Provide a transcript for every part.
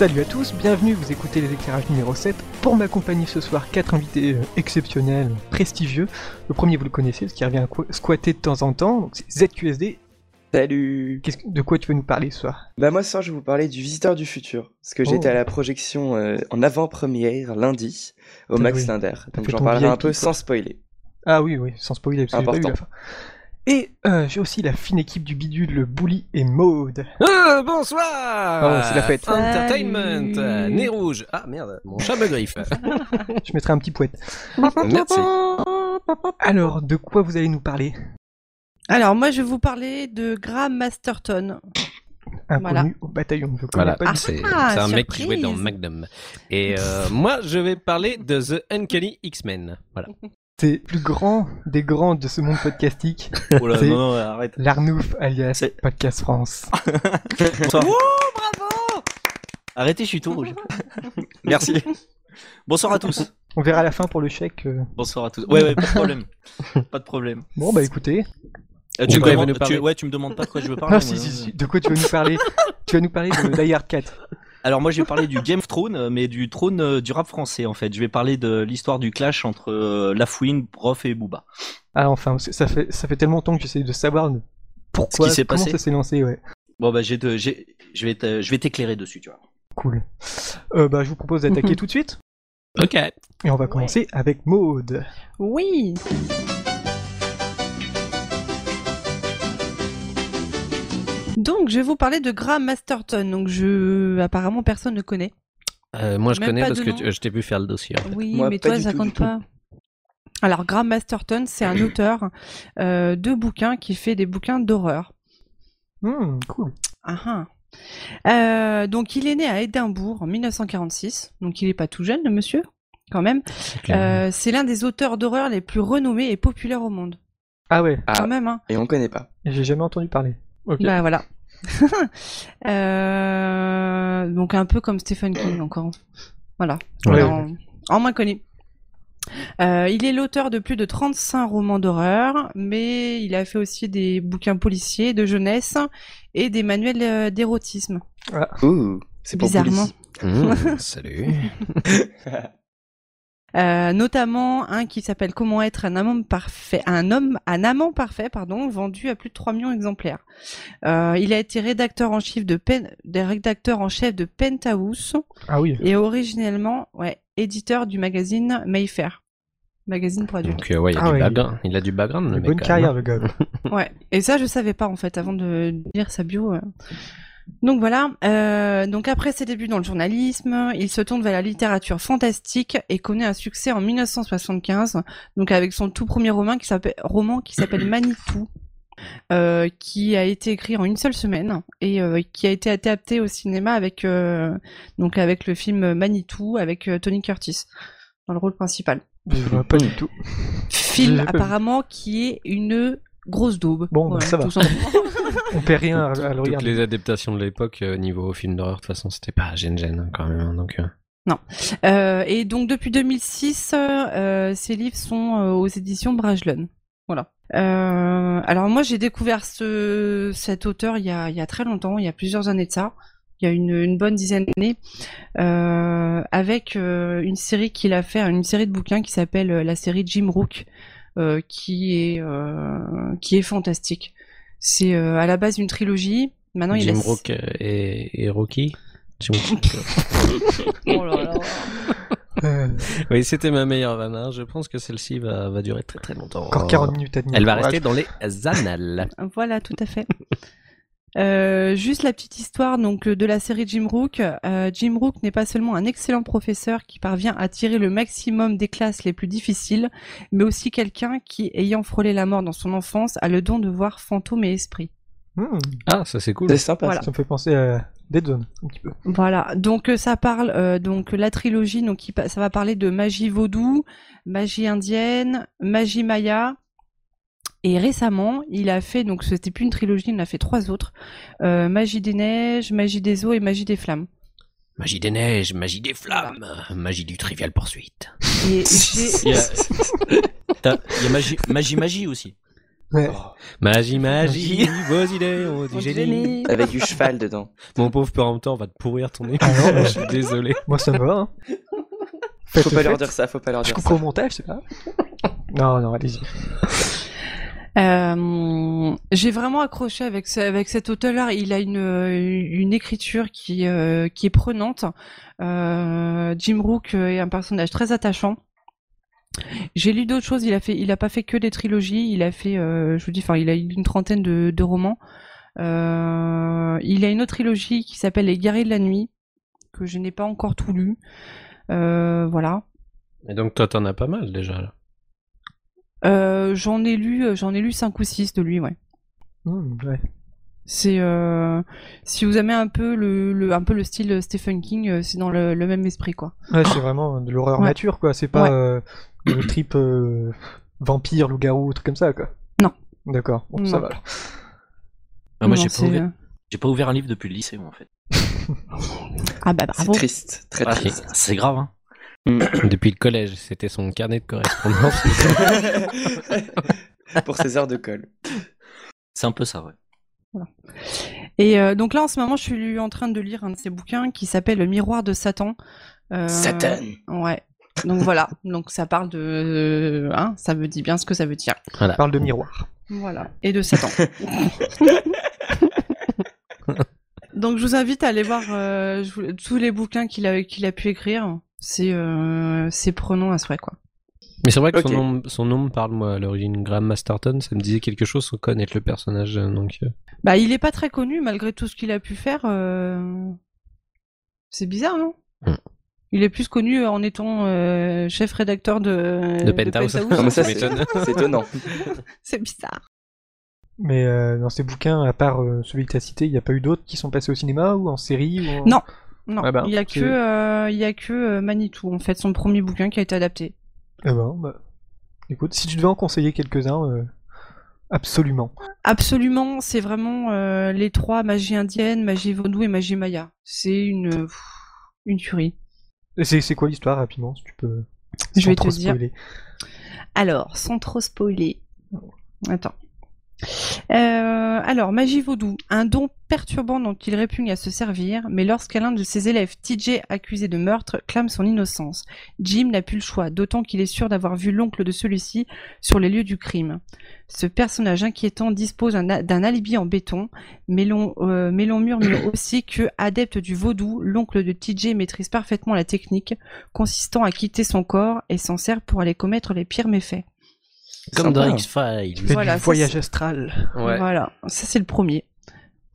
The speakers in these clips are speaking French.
Salut à tous, bienvenue, vous écoutez les éclairages numéro 7. Pour m'accompagner ce soir, quatre invités euh, exceptionnels, prestigieux. Le premier, vous le connaissez, parce qu'il revient squatter de temps en temps, donc c'est ZQSD. Salut De quoi tu veux nous parler ce soir? Bah moi ce soir je vais vous parler du Visiteur du Futur, parce que j'étais Oh. à la projection euh, en avant-première lundi au T'as- Max oui. Linder, donc j'en parlerai un peu sans spoiler. Ah oui, oui, sans spoiler, parce que pas Important. la fin. Et euh, j'ai aussi la fine équipe du bidule, le Bully et Maude. Ah, bonsoir Oh, c'est la fête. Entertainment Salut. euh, Nez rouge Ah merde, mon chat me griffe Je mettrai un petit poète. Merci Alors, de quoi vous allez nous parler? Alors, moi, je vais vous parler de Graham Masterton. Inconnu Voilà. au bataillon, je connais Voilà, pas c'est Ah, c'est un mec qui jouait dans. Magnum. Et euh, moi, je vais parler de The Uncanny X-Men. Voilà. C'est le plus grand des grands de ce monde podcastique, Oh là, C'est- non, non, arrête. l'Arnouf alias Podcast France. Bonsoir. bravo Arrêtez, je suis tout rouge. Merci. Bonsoir à tous. On verra à la fin pour le chèque. euh. Bonsoir à tous. Ouais, ouais, pas de problème. Pas de problème. Bon, bah écoutez. Euh, tu me il demandes- parler tu- ouais, tu me demandes pas de quoi je veux parler. Si, moi, si, si. De quoi tu veux nous parler? Tu vas nous parler de Die Hard 4. Alors moi, je vais parler du Game of Thrones, euh, mais du trône euh, du rap français en fait. Je vais parler de l'histoire du clash entre euh, Lafouine, Prof et Booba. Ah, enfin, ça fait, ça fait tellement longtemps que j'essaie de savoir pourquoi, Ce qui s'est comment passé ça s'est lancé, ouais. Bon bah j'ai de, j'ai, je vais, te- je vais t'éclairer dessus, tu vois. Cool. Euh, bah, je vous propose d'attaquer tout de suite. Ok. Et on va commencer avec Maude. Oui Donc, je vais vous parler de Graham Masterton. Donc, je... apparemment, personne ne connaît. Euh, moi, je Même connais pas parce de que nom. tu- je t'ai vu faire le dossier. en fait. Oui, Moi, mais pas toi, du ça tout, compte tout. pas. Alors, Graham Masterton, c'est un auteur euh, de bouquins qui fait des bouquins d'horreur. Hmm, cool. Ah ah. Euh, donc, il est né à Édimbourg en 1946. Donc, il est pas tout jeune, le monsieur, quand même. C'est. Euh, l'un des auteurs d'horreur les plus renommés et populaires au monde. Ah ouais, Ah, Quand même, hein. et on connaît pas. j'ai jamais entendu parler. Bah voilà. Euh, donc un peu comme Stephen King encore. Voilà. Ouais. En, en moins connu. Euh, il est l'auteur de plus de 35 romans d'horreur, mais il a fait aussi des bouquins policiers, de jeunesse et des manuels euh, d'érotisme. Ouh, c'est Bizarrement. Mmh, salut. Euh, notamment un qui s'appelle Comment être un amant parfait, un homme, un amant parfait, pardon, vendu à plus de 3 millions d'exemplaires. Euh, il a été rédacteur en chef de Pen, des rédacteurs en chef de Penthouse Ah oui. et originellement, ouais, éditeur du magazine Mayfair, magazine pour adultes. Donc, euh, ouais, il, a Ah du ouais. background. il a du background, le Une mec. bonne carrière, même. le gars. Ouais. Et ça, je savais pas en fait avant de lire sa bio. Donc voilà. Euh, donc après ses débuts dans le journalisme, il se tourne vers la littérature fantastique et connaît un succès en 1975. Donc avec son tout premier roman qui s'appelle roman qui s'appelle Manitou. euh, qui a été écrit en une seule semaine et euh, qui a été adapté au cinéma avec donc avec le film Manitou avec Tony Curtis dans le rôle principal. Je vois pas du tout. Film apparemment qui est une grosse daube. Bon, bah, ça va. On perd rien à, à le Toutes les adaptations de l'époque, euh, niveau film d'horreur, de toute façon, c'était pas gêne-gêne hein, quand même. hein, donc, euh. Euh, et donc depuis 2006, euh, ces livres sont euh, aux éditions Brajlon. Voilà. Euh, alors moi j'ai découvert ce, cet auteur il y, a, il y a très longtemps, il y a plusieurs années de ça, il y a une, une bonne dizaine d'années, euh, avec euh, une série qu'il a fait, une série de bouquins qui s'appelle euh, la série Jim Rook, euh, qui est euh, qui est fantastique. C'est euh, à la base une trilogie. Maintenant il Jim a Rook et, et Rocky. Jim. Oh là là. Oui, c'était ma meilleure vanne. hein. Je pense que celle-ci va, va durer très très longtemps. encore 40 minutes à. Elle va rester dans les annales. Voilà, tout à fait. Euh, juste la petite histoire donc euh, de la série Jim Rook. Euh, Jim Rook n'est pas seulement un excellent professeur qui parvient à tirer le maximum des classes les plus difficiles, mais aussi quelqu'un qui, ayant frôlé la mort dans son enfance, a le don de voir fantômes et esprits. Hmm, Ah, ça c'est cool. C'est sympa. Voilà. Ça me fait penser à Dead Zone, un petit peu. Voilà, donc euh, ça parle euh, donc la trilogie, donc ça va parler de magie vaudou, magie indienne, magie maya. Et récemment, il a fait donc c'était plus une trilogie, il en a fait trois autres euh, magie des neiges, magie des eaux et magie des flammes. Magie des neiges, magie des flammes, magie du trivial poursuite. Et Il y a, T'as- il y a magie, magie, magie aussi. Ouais. Oh, Magie, magie, vos idées ont du génie. génie. avec du cheval dedans. Mon pauvre père en même temps, on va te pourrir ton émission. Ah non, je suis désolé. Moi, ça me va. Hein. Faites, Faut pas leur faites. dire ça, faut pas leur Je dire ça. au montage, c'est pas Non, non, allez-y. Euh, j'ai vraiment accroché avec avec cet auteur-là. Il a une une écriture qui euh, qui est prenante. Euh, Jim Rook est un personnage très attachant. J'ai lu d'autres choses. Il a fait, il a pas fait que des trilogies. Il a fait, euh, je vous dis, enfin, il a une trentaine de, romans. Euh, il a une autre trilogie qui s'appelle Les Guerriers de la Nuit que je n'ai pas encore tout lu. Euh, voilà. Et donc toi, t'en as pas mal déjà. Là. Euh, j'en ai lu, j'en ai lu cinq ou six de lui, ouais. Mmh, ouais. C'est euh, si vous aimez un peu le, le un peu le style Stephen King, euh, c'est dans le, le même esprit quoi. Ouais, c'est vraiment de l'horreur Ouais. nature, quoi. C'est pas Ouais. euh, le trip euh, vampire, loup-garou, truc comme ça, quoi. Non. D'accord, bon, ça va. alors. Ah, moi, j'ai pas, c'est, ouvert... euh, j'ai pas ouvert un livre depuis le lycée, moi, en fait. Ah bah C'est bravo. triste, très Ah, triste. c'est grave, hein. Depuis le collège, c'était son carnet de correspondance. Pour ses heures de colle. C'est un peu ça, ouais. Et euh, donc là en ce moment je suis en train de lire un de ses bouquins qui s'appelle Le Miroir de Satan. Euh, Satan Ouais. Donc voilà. Donc ça parle de, hein, ça veut dire bien ce que ça veut dire. Parle de miroir. Voilà. Et de Satan. Donc je vous invite à aller voir euh, tous les bouquins qu'il a qu'il a pu écrire. C'est euh, c'est prenant à souhait quoi. Mais c'est vrai que son, nom, son nom me parle, moi, à l'origine. Graham Masterton, ça me disait quelque chose sans connaître le personnage. euh, Donc, euh, Bah il est pas très connu malgré tout ce qu'il a pu faire. euh, C'est bizarre non? Hmm. Il est plus connu en étant euh, chef rédacteur de, de Penthouse. Non, mais ça, c'est étonnant. C'est bizarre. Mais euh, dans ces bouquins, à part euh, celui que tu as cité, il n'y a pas eu d'autres qui sont passés au cinéma ou en série ou en- Non. Non, Ah bah, il y a c'est- que euh, il y a que euh, Manitou en fait son premier bouquin qui a été adapté. Eh ben, bah, écoute, si tu devais en conseiller quelques-uns, euh, absolument. Absolument, c'est vraiment euh, les trois magie indienne, magie vaudou et magie maya. C'est une pff, une tuerie. C'est c'est quoi l'histoire rapidement, si tu peux. Je sans vais te trop dire. spoiler? Alors, sans trop spoiler. Attends. Euh, alors, magie vaudou, un don perturbant dont il répugne à se servir, mais lorsqu'un de ses élèves, TJ, accusé de meurtre, clame son innocence, Jim n'a plus le choix, d'autant qu'il est sûr d'avoir vu l'oncle de celui-ci sur les lieux du crime. Ce personnage inquiétant dispose d'un alibi en béton, mais l'on euh, murmure aussi que, adepte du vaudou, l'oncle de TJ maîtrise parfaitement la technique, consistant à quitter son corps et s'en sert pour aller commettre les pires méfaits. Comme dans. X-Files. Voilà, voyage c'est- astral. Ouais. Voilà, ça c'est le premier.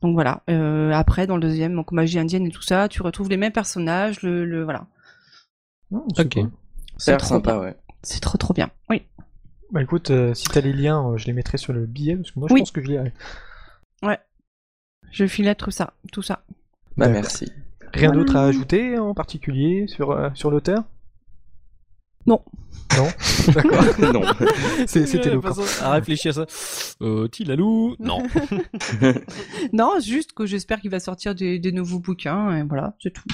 Donc voilà. Euh, après, dans le deuxième, donc magie indienne et tout ça, tu retrouves les mêmes personnages. Le, le voilà. C'est Ok. trop sympa, bien. ouais. C'est trop trop bien. Oui. Bah écoute, euh, si t'as les liens, euh, je les mettrai sur le billet, parce que moi je Oui. pense que je lirai. Je filette tout ça, tout ça. Bah, merci. Rien d'autre à ajouter en particulier sur, euh, sur l'auteur? Non. Non D'accord. non. C'était façon À réfléchir à ça. Euh, Tilalou Non. Non, juste que j'espère qu'il va sortir des, des nouveaux bouquins. Et voilà, c'est tout.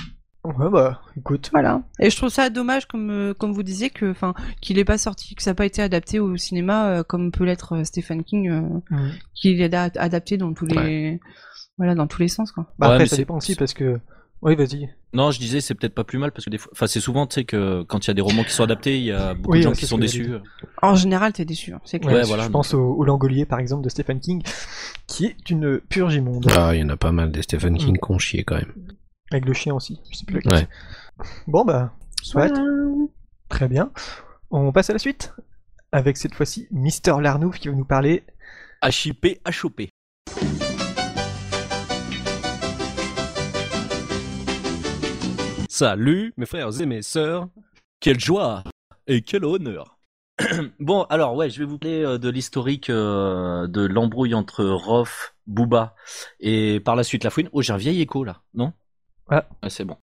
Ouais, bah écoute. Voilà. Et je trouve ça dommage, comme euh, comme vous disiez, que enfin qu'il ait pas sorti, que ça n'a pas été adapté au cinéma, euh, comme peut l'être euh, Stephen King, euh, Mmh. qu'il est da- adapté dans tous les voilà dans tous les sens quoi. Bah Ouais, après, mais ça c'est- dépend aussi parce que. Oui, vas-y. Non, je disais, c'est peut-être pas plus mal parce que des fois, enfin, c'est souvent, tu sais, que quand il y a des romans qui sont adaptés, il y a beaucoup Oui, de gens ouais, qui sont déçus. En général, t'es déçu, hein, c'est clair. Ouais, voilà, je pense au, au Langolier par exemple de Stephen King, qui est une purge immonde. Ah, il y en a pas mal des Stephen King qu'on chier quand même. Avec le chien aussi. Je sais plus lequel Ouais. c'est. Bon bah, soit. Voilà. Très bien. On passe à la suite. Avec cette fois-ci Mister Larnouf qui va nous parler. HIP, HOP. Salut, mes frères et mes sœurs. Quelle joie et quel honneur. bon, alors ouais, je vais vous parler euh, de l'historique euh, de l'embrouille entre Roth, Booba et par la suite La Fouine. Oh, j'ai un vieil écho là, non? Ah. c'est bon.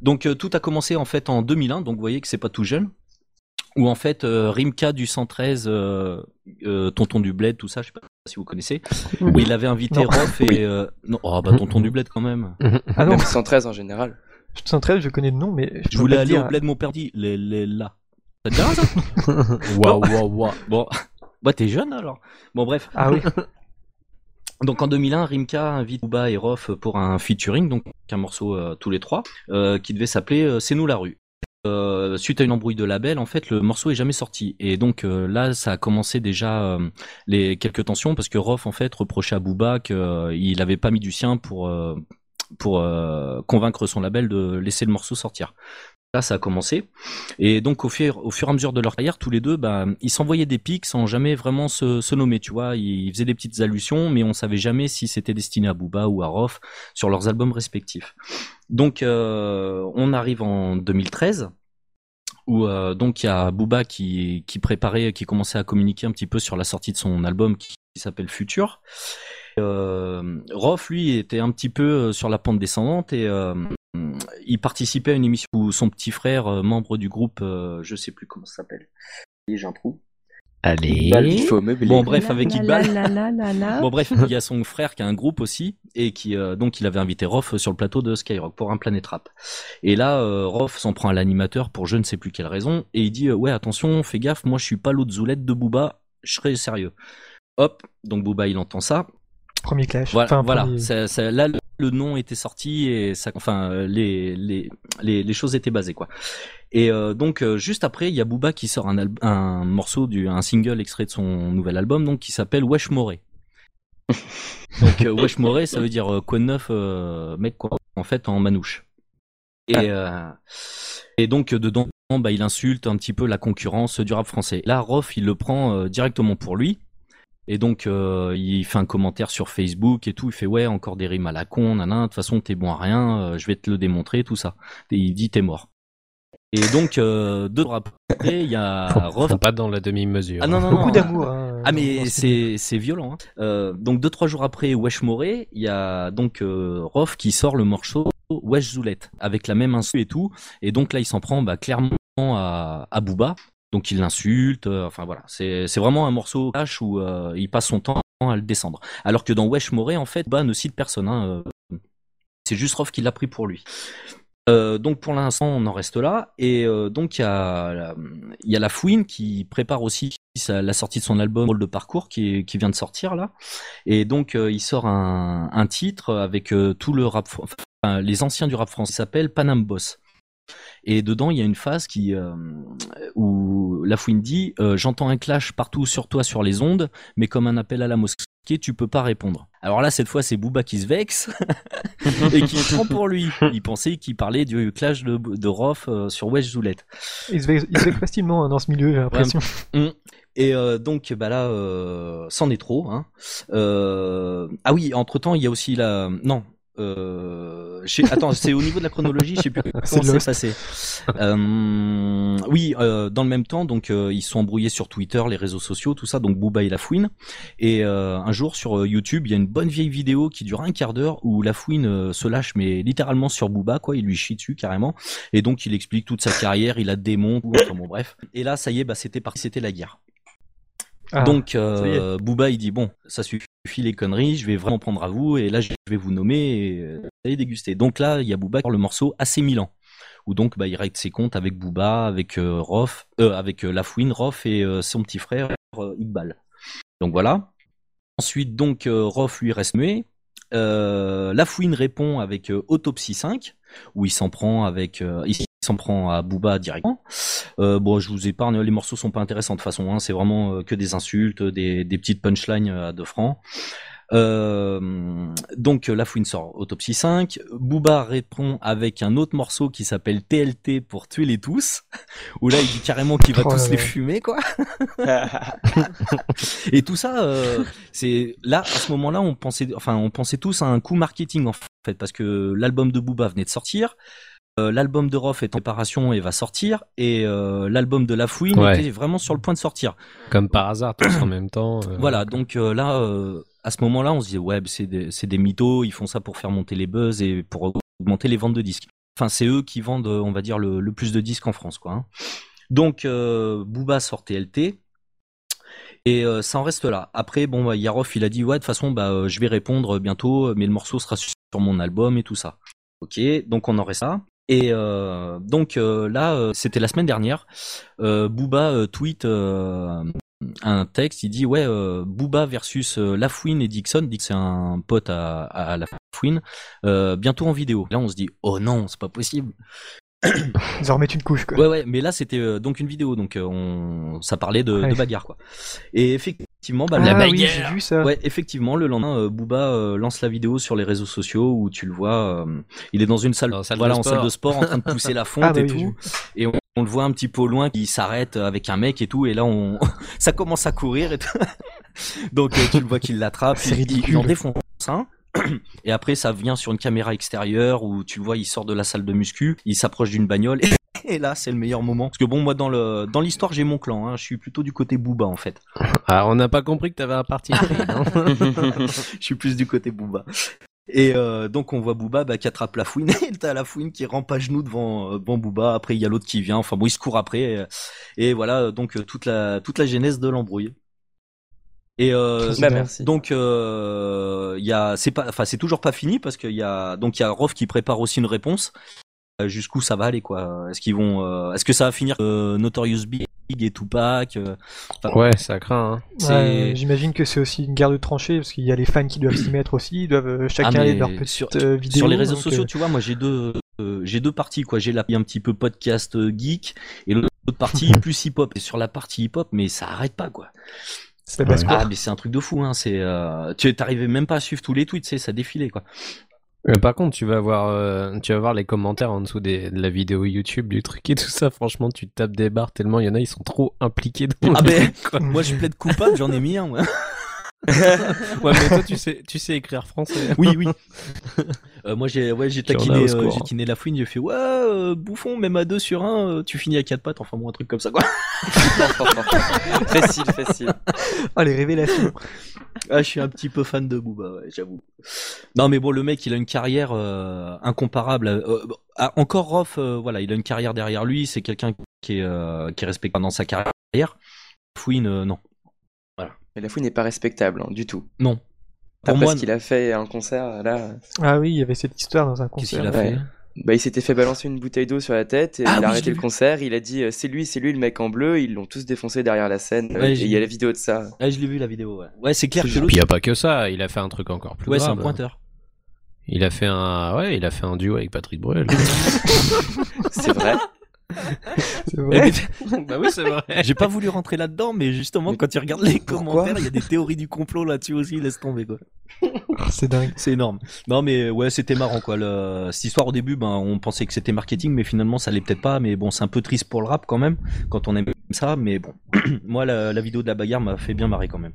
Donc euh, tout a commencé en fait en 2001, donc vous voyez que c'est pas tout jeune. Où en fait euh, Rimka du 113, euh, euh, Tonton du Bled, tout ça, je sais pas si vous connaissez, où il avait invité. Roth et euh, non, oh bah Tonton du Bled quand même. Ah non, Même 113 en général. 113, je connais le nom, mais je, Je voulais te aller dire. au Bled mon père dit, les, les là. Ça te ça Waouh, waouh, waouh. Bon, Bah t'es jeune alors. Bon bref. Ah oui. Donc en 2001, Rimka invite Booba et Rof pour un featuring, donc un morceau euh, tous les trois, euh, qui devait s'appeler euh, C'est nous la rue. Euh, suite à une embrouille de label, en fait, le morceau est jamais sorti. Et donc euh, là, ça a commencé déjà euh, les quelques tensions parce que Rof en fait reprochait à Booba qu'il avait pas mis du sien pour euh, pour euh, convaincre son label de laisser le morceau sortir. Là, ça a commencé. Et donc, au fur, au fur et à mesure de leur carrière, tous les deux, bah, ils s'envoyaient des pics sans jamais vraiment se, se nommer, tu vois. Ils faisaient des petites allusions, mais on savait jamais si c'était destiné à Booba ou à Rof sur leurs albums respectifs. Donc, euh, on arrive en 2013 où euh, donc il y a Booba qui, qui préparait, qui commençait à communiquer un petit peu sur la sortie de son album qui, qui s'appelle Future. Euh, Rof, lui, était un petit peu euh, sur la pente descendante et euh, il participait à une émission où son petit frère, euh, membre du groupe, euh, je sais plus comment ça s'appelle, j'ai un trou. Allez. Il faut meubler. Bon, bref, avec Iqbal. Bon bref, il y a son frère qui a un groupe aussi et qui euh, donc il avait invité Rof sur le plateau de Skyrock pour un Planet Rap. Et là, euh, Rof s'en prend à l'animateur pour je ne sais plus quelle raison et il dit euh, ouais attention, fais gaffe, moi je suis pas l'autre zoulette de Booba, je serai sérieux. Hop, donc Booba il entend ça. Premier clash. Voilà, Enfin, voilà. premier- Ça- ça- là le, nom était sorti et ça, enfin les les les, les choses étaient basées quoi. Et euh, donc euh, juste après, il y a Booba qui sort un, morceau du un single extrait de son nouvel album donc qui s'appelle Wesh Moré. donc euh, Wesh Moré, ça veut dire euh, quoi de neuf euh, mec quoi en fait en manouche. Et euh, et donc dedans bah il insulte un petit peu la concurrence du rap français. Là Rof, il le prend euh, directement pour lui. Et donc euh, il fait un commentaire sur Facebook et tout, il fait ouais encore des rimes à la con, nanan, de toute façon t'es bon à rien, euh, je vais te le démontrer, tout ça. Et il dit t'es mort. Et donc euh, deux jours après il y a Faut, Rof. faut pas dans la demi-mesure. Ah non non Beaucoup non. d'amour. hein, Ah mais ce c'est c'est violent. Hein. Euh, donc deux trois jours après Wesh Moré, il y a donc euh, Rof qui sort le morceau Wesh Zoulette avec la même insu et tout. Et donc là il s'en prend bah, clairement à, à Booba. Donc il l'insulte. euh, enfin voilà, c'est vraiment un morceau cash où euh, il passe son temps à le descendre. Alors que dans Wesh Moré en fait, Booba ne cite personne. Hein, euh, c'est juste Rof qui l'a pris pour lui. Donc pour l'instant on en reste là et donc il y a la- il y a la Fouine qui prépare aussi la sortie de son album Rôle de parcours qui, qui vient de sortir là et donc il sort un, un titre avec tout le rap les anciens du rap français s'appelle Panam Boss et dedans il y a une phase qui où la Fouine dit euh, j'entends un clash partout sur toi sur les ondes mais comme un appel à la mosquée tu peux pas répondre alors là cette fois c'est Booba qui se vexe et qui prend pour lui. Il pensait qu'il parlait du clash de, de Rof euh, sur Wesh Zoulette. Il se vexe il se vexe facilement hein, dans ce milieu, j'ai l'impression. Et euh, donc bah là, euh, c'en est trop. Hein. Euh, ah oui, entre temps, il y a aussi la non. Euh, je sais- Attends, c'est au niveau de la chronologie, je sais plus comment c'est passé. Euh, oui, euh, dans le même temps, donc ils sont embrouillés sur Twitter, les réseaux sociaux, tout ça. Donc Booba et la Fouine. Et un jour sur YouTube, il y a une bonne vieille vidéo qui dure un quart d'heure où la Fouine euh, se lâche, mais littéralement sur Booba, quoi. Il lui chie dessus carrément. Et donc il explique toute sa carrière, il la démonte. Enfin bon, bref. Et là, ça y est, bah c'était parti, c'était la guerre. Ah, Donc euh, Booba il dit bon ça suffit les conneries je vais vraiment prendre à vous et là je vais vous nommer et euh, vous allez déguster. Donc là il y a Booba qui le morceau assez Milan où donc bah il règle ses comptes avec Booba avec euh, Rof euh, avec euh, Lafouine Rof et euh, son petit frère euh, Iqbal. Donc voilà. Ensuite donc euh, Rof lui reste muet. Euh, Lafouine répond avec euh, Autopsie 5 où il s'en prend avec euh, il s'en prend à Booba directement. Euh, bon, je vous épargne, les morceaux sont pas intéressants de toute façon, hein, c'est vraiment euh, que des insultes, des, des petites punchlines euh, à deux francs. Euh, donc la Fouine sort Autopsie 5, Booba répond avec un autre morceau qui s'appelle TLT pour tuer les tous, où là il dit carrément qu'il va Oh tous les fumer quoi. Et tout ça, euh, c'est là à ce moment-là, on pensait, enfin, on pensait tous à un coup marketing en fait, parce que l'album de Booba venait de sortir, l'album de Rof est en préparation et va sortir, et euh, l'album de La Fouine Ouais. était vraiment sur le point de sortir. Comme par hasard, tous en même temps. euh, Voilà, donc euh, là, euh, à ce moment-là, on se disait ouais, c'est des, des mythos, ils font ça pour faire monter les buzz et pour augmenter les ventes de disques. Enfin, c'est eux qui vendent, euh, on va dire, le, le plus de disques en France, quoi. hein. Donc, euh, Booba sort TLT. Et euh, ça en reste là. Après, bon, bah, Yaroff, il a dit, ouais, de toute façon, bah, euh, je vais répondre bientôt, mais le morceau sera sur mon album et tout ça. Ok, donc on en reste là. Et euh, donc euh, là, euh, c'était la semaine dernière. Booba tweet un texte, il dit ouais Booba versus Lafouine et Dixon, dit que c'est un pote à, à Lafouine, bientôt en vidéo. Là on se dit oh non c'est pas possible. Ils en remettent une couche quoi. Ouais ouais mais là c'était donc une vidéo donc on ça parlait de, Ouais. de bagarre quoi. Et effectivement bah, ah, la oui, bagarre. j'ai vu ça. Ouais, effectivement, le lendemain, euh, Booba euh, lance la vidéo sur les réseaux sociaux où tu le vois, euh, il est dans une salle, Dans la salle voilà, de en sport. salle de sport, en train de pousser la fonte Ah, bah et oui, tout, et on, on le voit un petit peu au loin qui s'arrête avec un mec et tout, et là on, ça commence à courir et tout. Donc euh, tu le vois qu'il l'attrape, C'est il- il en défonce un. Et après, ça vient sur une caméra extérieure où tu le vois, il sort de la salle de muscu, il s'approche d'une bagnole. Et, et là, c'est le meilleur moment. Parce que bon, moi, dans le dans l'histoire, j'ai mon clan. Hein, je suis plutôt du côté Booba en fait. Ah, on n'a pas compris que t'avais un parti pris, non je suis plus du côté Booba. Et euh, donc on voit Booba bah, qui attrape la fouine et t'as la fouine qui rampe à genoux devant, euh, devant Booba. Après il y a l'autre qui vient. Enfin bon, il se court après. Et, et voilà donc euh, toute la toute la genèse de l'embrouille. Et euh, Bah, merci. donc euh, il y a c'est pas enfin c'est toujours pas fini parce qu'il y a donc il y a Rof qui prépare aussi une réponse. Euh, Jusqu'où ça va aller quoi Est-ce qu'ils vont euh, est-ce que ça va finir euh, Notorious Big et Tupac euh, enfin, Ouais, ça craint. Hein. Ouais, J'imagine que c'est aussi une guerre de tranchée parce qu'il y a les fans qui doivent s'y mettre aussi, ils doivent chacun Ah, aller leur petite sur, vidéo. sur les réseaux donc, sociaux, euh, tu vois, moi j'ai deux, euh, j'ai deux parties quoi. J'ai la un petit peu podcast euh, geek et l'autre partie plus hip hop. Et sur la partie hip hop, mais ça arrête pas quoi. c'est Ah mais c'est un truc de fou hein. C'est, euh, tu t'arrivais même pas à suivre tous les tweets, c'est ça défilait quoi. Mais par contre, tu vas voir, euh, tu vas voir les commentaires en dessous des, de la vidéo YouTube du truc et tout ça. Franchement, tu tapes des barres tellement il y en a, ils sont trop impliqués dans Ah ben, quoi. moi je plaide coupable, j'en ai mis un. Ouais, Ouais, mais toi, tu sais, tu sais écrire français. oui oui. Euh, moi j'ai, ouais, j'ai taquiné, euh, j'ai taquiné la fouine. J'ai fait ouais, euh, bouffon, même à deux sur un, euh, tu finis à quatre pattes. Enfin bon, un truc comme ça quoi. facile, facile. Ah, les révélations. Ah, je suis un petit peu fan de Booba, ouais, j'avoue. Non, mais bon, le mec, il a une carrière euh, incomparable. Euh, ah, encore Roth, euh, voilà, il a une carrière derrière lui. C'est quelqu'un qui est euh, qui est respecté dans sa carrière. Fouine, euh, non, Mais la fouine n'est pas respectable, hein, du tout. non. Pour Après moi, ce qu'il a fait un concert, là, Ah oui, il y avait cette histoire dans un qu'est-ce concert. qu'il a fait Ouais. bah, il s'était fait balancer une bouteille d'eau sur la tête, et Ah il a arrêté le concert, il a dit euh, c'est lui, c'est lui le mec en bleu, ils l'ont tous défoncé derrière la scène, Ouais, et il y a la vidéo de ça. Ouais, je l'ai vu la vidéo. Ouais, ouais c'est clair que Puis il y a pas que ça, il a fait un truc encore plus Ouais, c'est un pointeur. Il a fait un, ouais, il a fait un duo avec Patrick Bruel. C'est vrai C'est vrai. bah oui, c'est vrai. J'ai pas voulu rentrer là-dedans, mais justement, Mais quand tu regardes les commentaires, il y a des théories du complot là-dessus aussi. Laisse tomber quoi. C'est dingue. C'est énorme. Non mais ouais, c'était marrant quoi. Le... Cette histoire au début, ben on pensait que c'était marketing, mais finalement ça l'est peut-être pas. Mais bon, c'est un peu triste pour le rap quand même quand on aime ça. Mais bon, moi la, la vidéo de la bagarre m'a fait bien marrer quand même.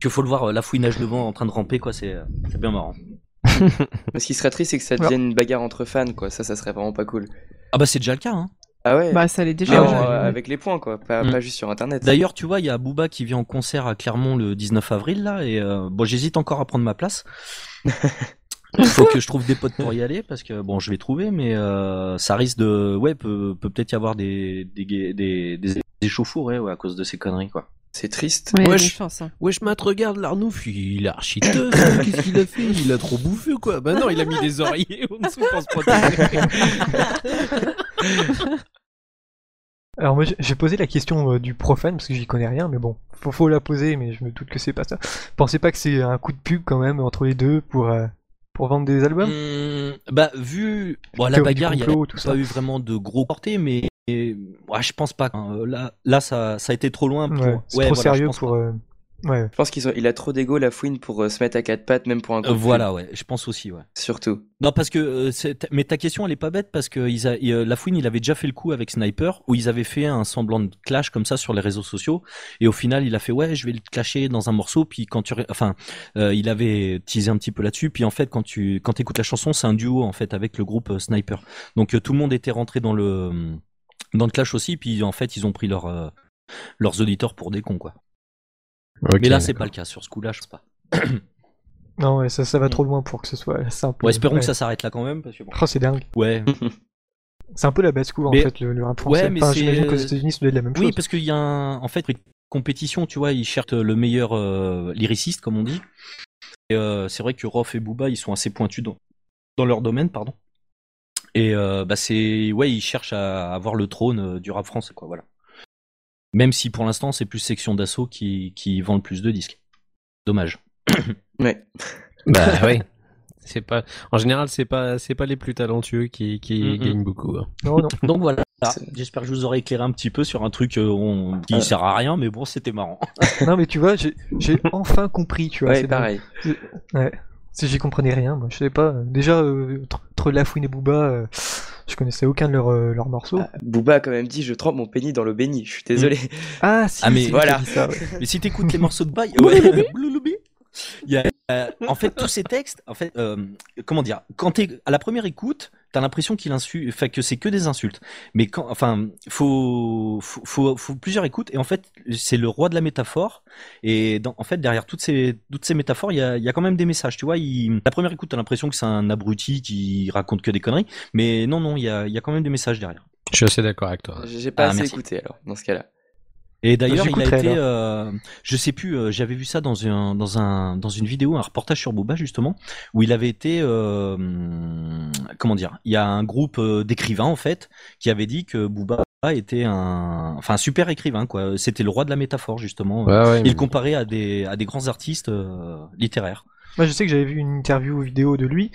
Que faut le voir, euh, la fouinage devant en train de ramper quoi, c'est euh, c'est bien marrant. Mais ce qui serait triste, c'est que ça devienne une bagarre entre fans, quoi. Ça, ça serait vraiment pas cool. Ah bah c'est déjà le cas. Hein. Ah ouais Bah, ça l'est déjà. euh, avec les points, quoi. Pas, Mm. pas juste sur internet. D'ailleurs, tu vois, il y a Booba qui vient en concert à Clermont le 19 avril là, et euh, bon, j'hésite encore à prendre ma place. Faut que je trouve des potes pour y aller parce que bon, je vais trouver, mais euh, ça risque de, ouais, peut peut peut-être y avoir des des des, des, échauffourées ouais, à cause de ces conneries quoi. C'est triste. Ouais, il Wesh. chances, hein. Wesh, Matt, regarde l'Arnouf, il est archi teuf, hein. Qu'est-ce qu'il a fait? Il a trop bouffé, quoi. Bah non, il a mis des oreillers en dessous pour se protéger. Alors moi j'ai- posé la question euh, du profane parce que j'y connais rien, mais bon, faut, faut la poser, mais je me doute que c'est pas ça. Pensez pas que c'est un coup de pub quand même entre les deux pour euh, pour vendre des albums? Hum, bah vu bon, la bagarre, il y a tout pas ça. eu vraiment de gros portées, mais et, ouais, je pense pas. hein. Là là ça ça a été trop loin. Pour... Ouais, c'est ouais, trop voilà, sérieux pour. euh, Ouais. Je pense qu'il il a trop d'ego, la fouine, pour euh, se mettre à quatre pattes, même pour un coup Euh, voilà, ouais, je pense aussi, ouais. Surtout. Non, parce que euh, mais ta question elle est pas bête parce que ils a, il, la fouine il avait déjà fait le coup avec Sniper où ils avaient fait un semblant de clash comme ça sur les réseaux sociaux et au final il a fait ouais je vais le clasher dans un morceau puis quand tu enfin euh, il avait teasé un petit peu là-dessus puis en fait quand tu quand écoutes la chanson c'est un duo en fait avec le groupe euh, Sniper donc euh, tout le monde était rentré dans le dans le clash aussi puis en fait ils ont pris leur, euh, leurs auditeurs pour des cons quoi mais là c'est pas le cas sur ce coup-là je sais pas Non, ouais, ça, ça va trop loin pour que ce soit simple. ouais espérons Ouais. que ça s'arrête là quand même parce que bon Oh, c'est dingue. ouais C'est un peu la basse-cour en Mais- fait, le, le rap français. Ouais, mais enfin, c'est- j'imagine qu'aux États-Unis, ça doit être la même Oui, chose. parce qu'il y a un, en fait, une compétition, tu vois, ils cherchent le meilleur euh, lyriciste, comme on dit. Et euh, c'est vrai que Rof et Booba, ils sont assez pointus dans, dans leur domaine, pardon. Et euh, bah c'est, ouais, ils cherchent à avoir le trône euh, du rap français, quoi, voilà. Même si pour l'instant c'est plus section d'assaut qui, qui vend le plus de disques. Dommage. Ouais. Bah oui. C'est pas. En général, c'est pas, c'est pas les plus talentueux qui, qui gagnent beaucoup. hein. Non, non. Donc voilà. C'est- J'espère que je vous aurai éclairé un petit peu sur un truc euh, on- qui Ah. sert à rien, mais bon, c'était marrant. non, mais tu vois, j'ai j'ai enfin compris, tu vois. Ouais, c'est pareil. Ouais. Si j'y comprenais rien, moi, je sais pas. euh, Déjà, euh, entre- entre Lafouine et Booba, euh, je connaissais aucun de leurs euh, leurs morceaux. Ah, Booba a quand même dit Je trempe mon pénis dans l'eau bénie. Je suis désolé. Ah, si, Ah, mais voilà. ça, ouais. Mais si t'écoutes les morceaux de bail, ouais. Il y a, euh, en fait, tous ces textes, en fait, euh, comment dire, quand t'es à la première écoute, t'as l'impression qu'il insulte, enfin que c'est que des insultes. Mais quand, enfin, faut, faut, faut, faut plusieurs écoutes. Et en fait, c'est le roi de la métaphore. Et dans, en fait, derrière toutes ces, toutes ces métaphores, il y a, il y a quand même des messages. Tu vois, il, la première écoute, t'as l'impression que c'est un abruti qui raconte que des conneries. Mais non, non, il y a, il y a quand même des messages derrière. Je suis assez d'accord avec toi. J'ai pas Ah, assez merci. écouté alors, dans ce cas-là. Et d'ailleurs, il a été, euh, je sais plus, euh, j'avais vu ça dans un, dans un, dans une vidéo, un reportage sur Booba justement, où il avait été, euh, comment dire, il y a un groupe euh, d'écrivains en fait qui avait dit que Booba était un, enfin un super écrivain quoi. C'était le roi de la métaphore justement. Ouais, ouais, Il mais- comparait à des, à des grands artistes euh, littéraires. Moi, je sais que j'avais vu une interview vidéo de lui.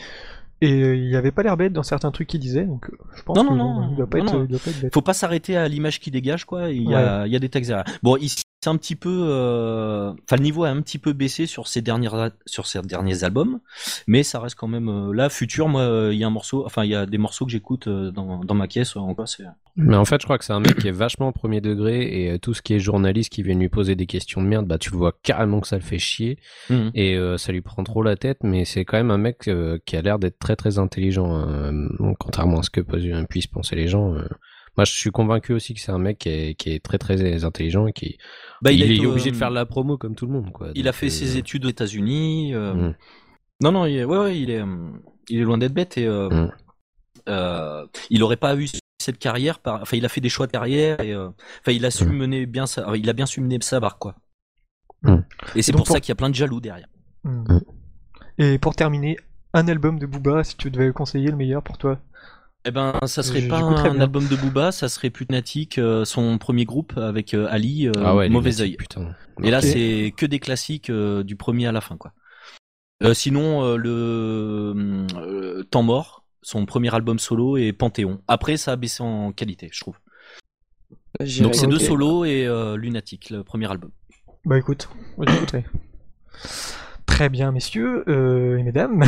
Et euh, il avait pas l'air bête dans certains trucs qu'il disait, donc euh, je pense Non, que non, bon, non, il doit pas être, il doit pas être bête. Faut pas s'arrêter à l'image qui dégage quoi. Il y a, il y a des textes derrière. Bon, ici c'est un petit peu, euh, enfin le niveau a un petit peu baissé sur ces dernières, sur ces derniers albums, mais ça reste quand même euh, là. Futur, moi, euh, il y a un morceau, enfin il y a des morceaux que j'écoute dans, dans ma caisse. En quoi, c'est. Mais en fait, je crois que c'est un mec qui est vachement premier degré et tout ce qui est journaliste qui vient lui poser des questions de merde, bah tu le vois carrément que ça le fait chier Mhm. et euh, ça lui prend trop la tête. Mais c'est quand même un mec euh, qui a l'air d'être très très intelligent, euh, contrairement à ce que puissent penser les gens. Moi, je suis convaincu aussi que c'est un mec qui est, qui est très très intelligent et qui Bah, il, est été, obligé de faire de la promo comme tout le monde. Quoi. Il a fait euh, ses études aux États-Unis. euh, Mm. Non, non, il est, ouais, ouais, il est, il est loin d'être bête et euh, Mm. euh, il aurait pas eu cette carrière. Par... Enfin, il a fait des choix de carrière et euh, enfin, il a su Mm. mener bien ça. Il a bien su mener sa barque, quoi. Et c'est Donc, pour ça pour- qu'il y a plein de jaloux derrière. Et pour terminer, un album de Booba, si tu devais conseiller le meilleur pour toi? Eh ben, ça serait pas un album de Booba, ça serait Putnatic, euh, son premier groupe avec euh, Ali, euh, Ah ouais, Mauvais. Putain. Et là, c'est que des classiques euh, du premier à la fin, quoi. Euh, sinon, euh, le euh, Temps mort, son premier album solo et Panthéon. Après, ça a baissé en qualité, je trouve. J'irai Donc c'est deux solos et euh, Lunatic, le premier album. Bah écoute, j'écouterai. Très bien, messieurs euh, et mesdames.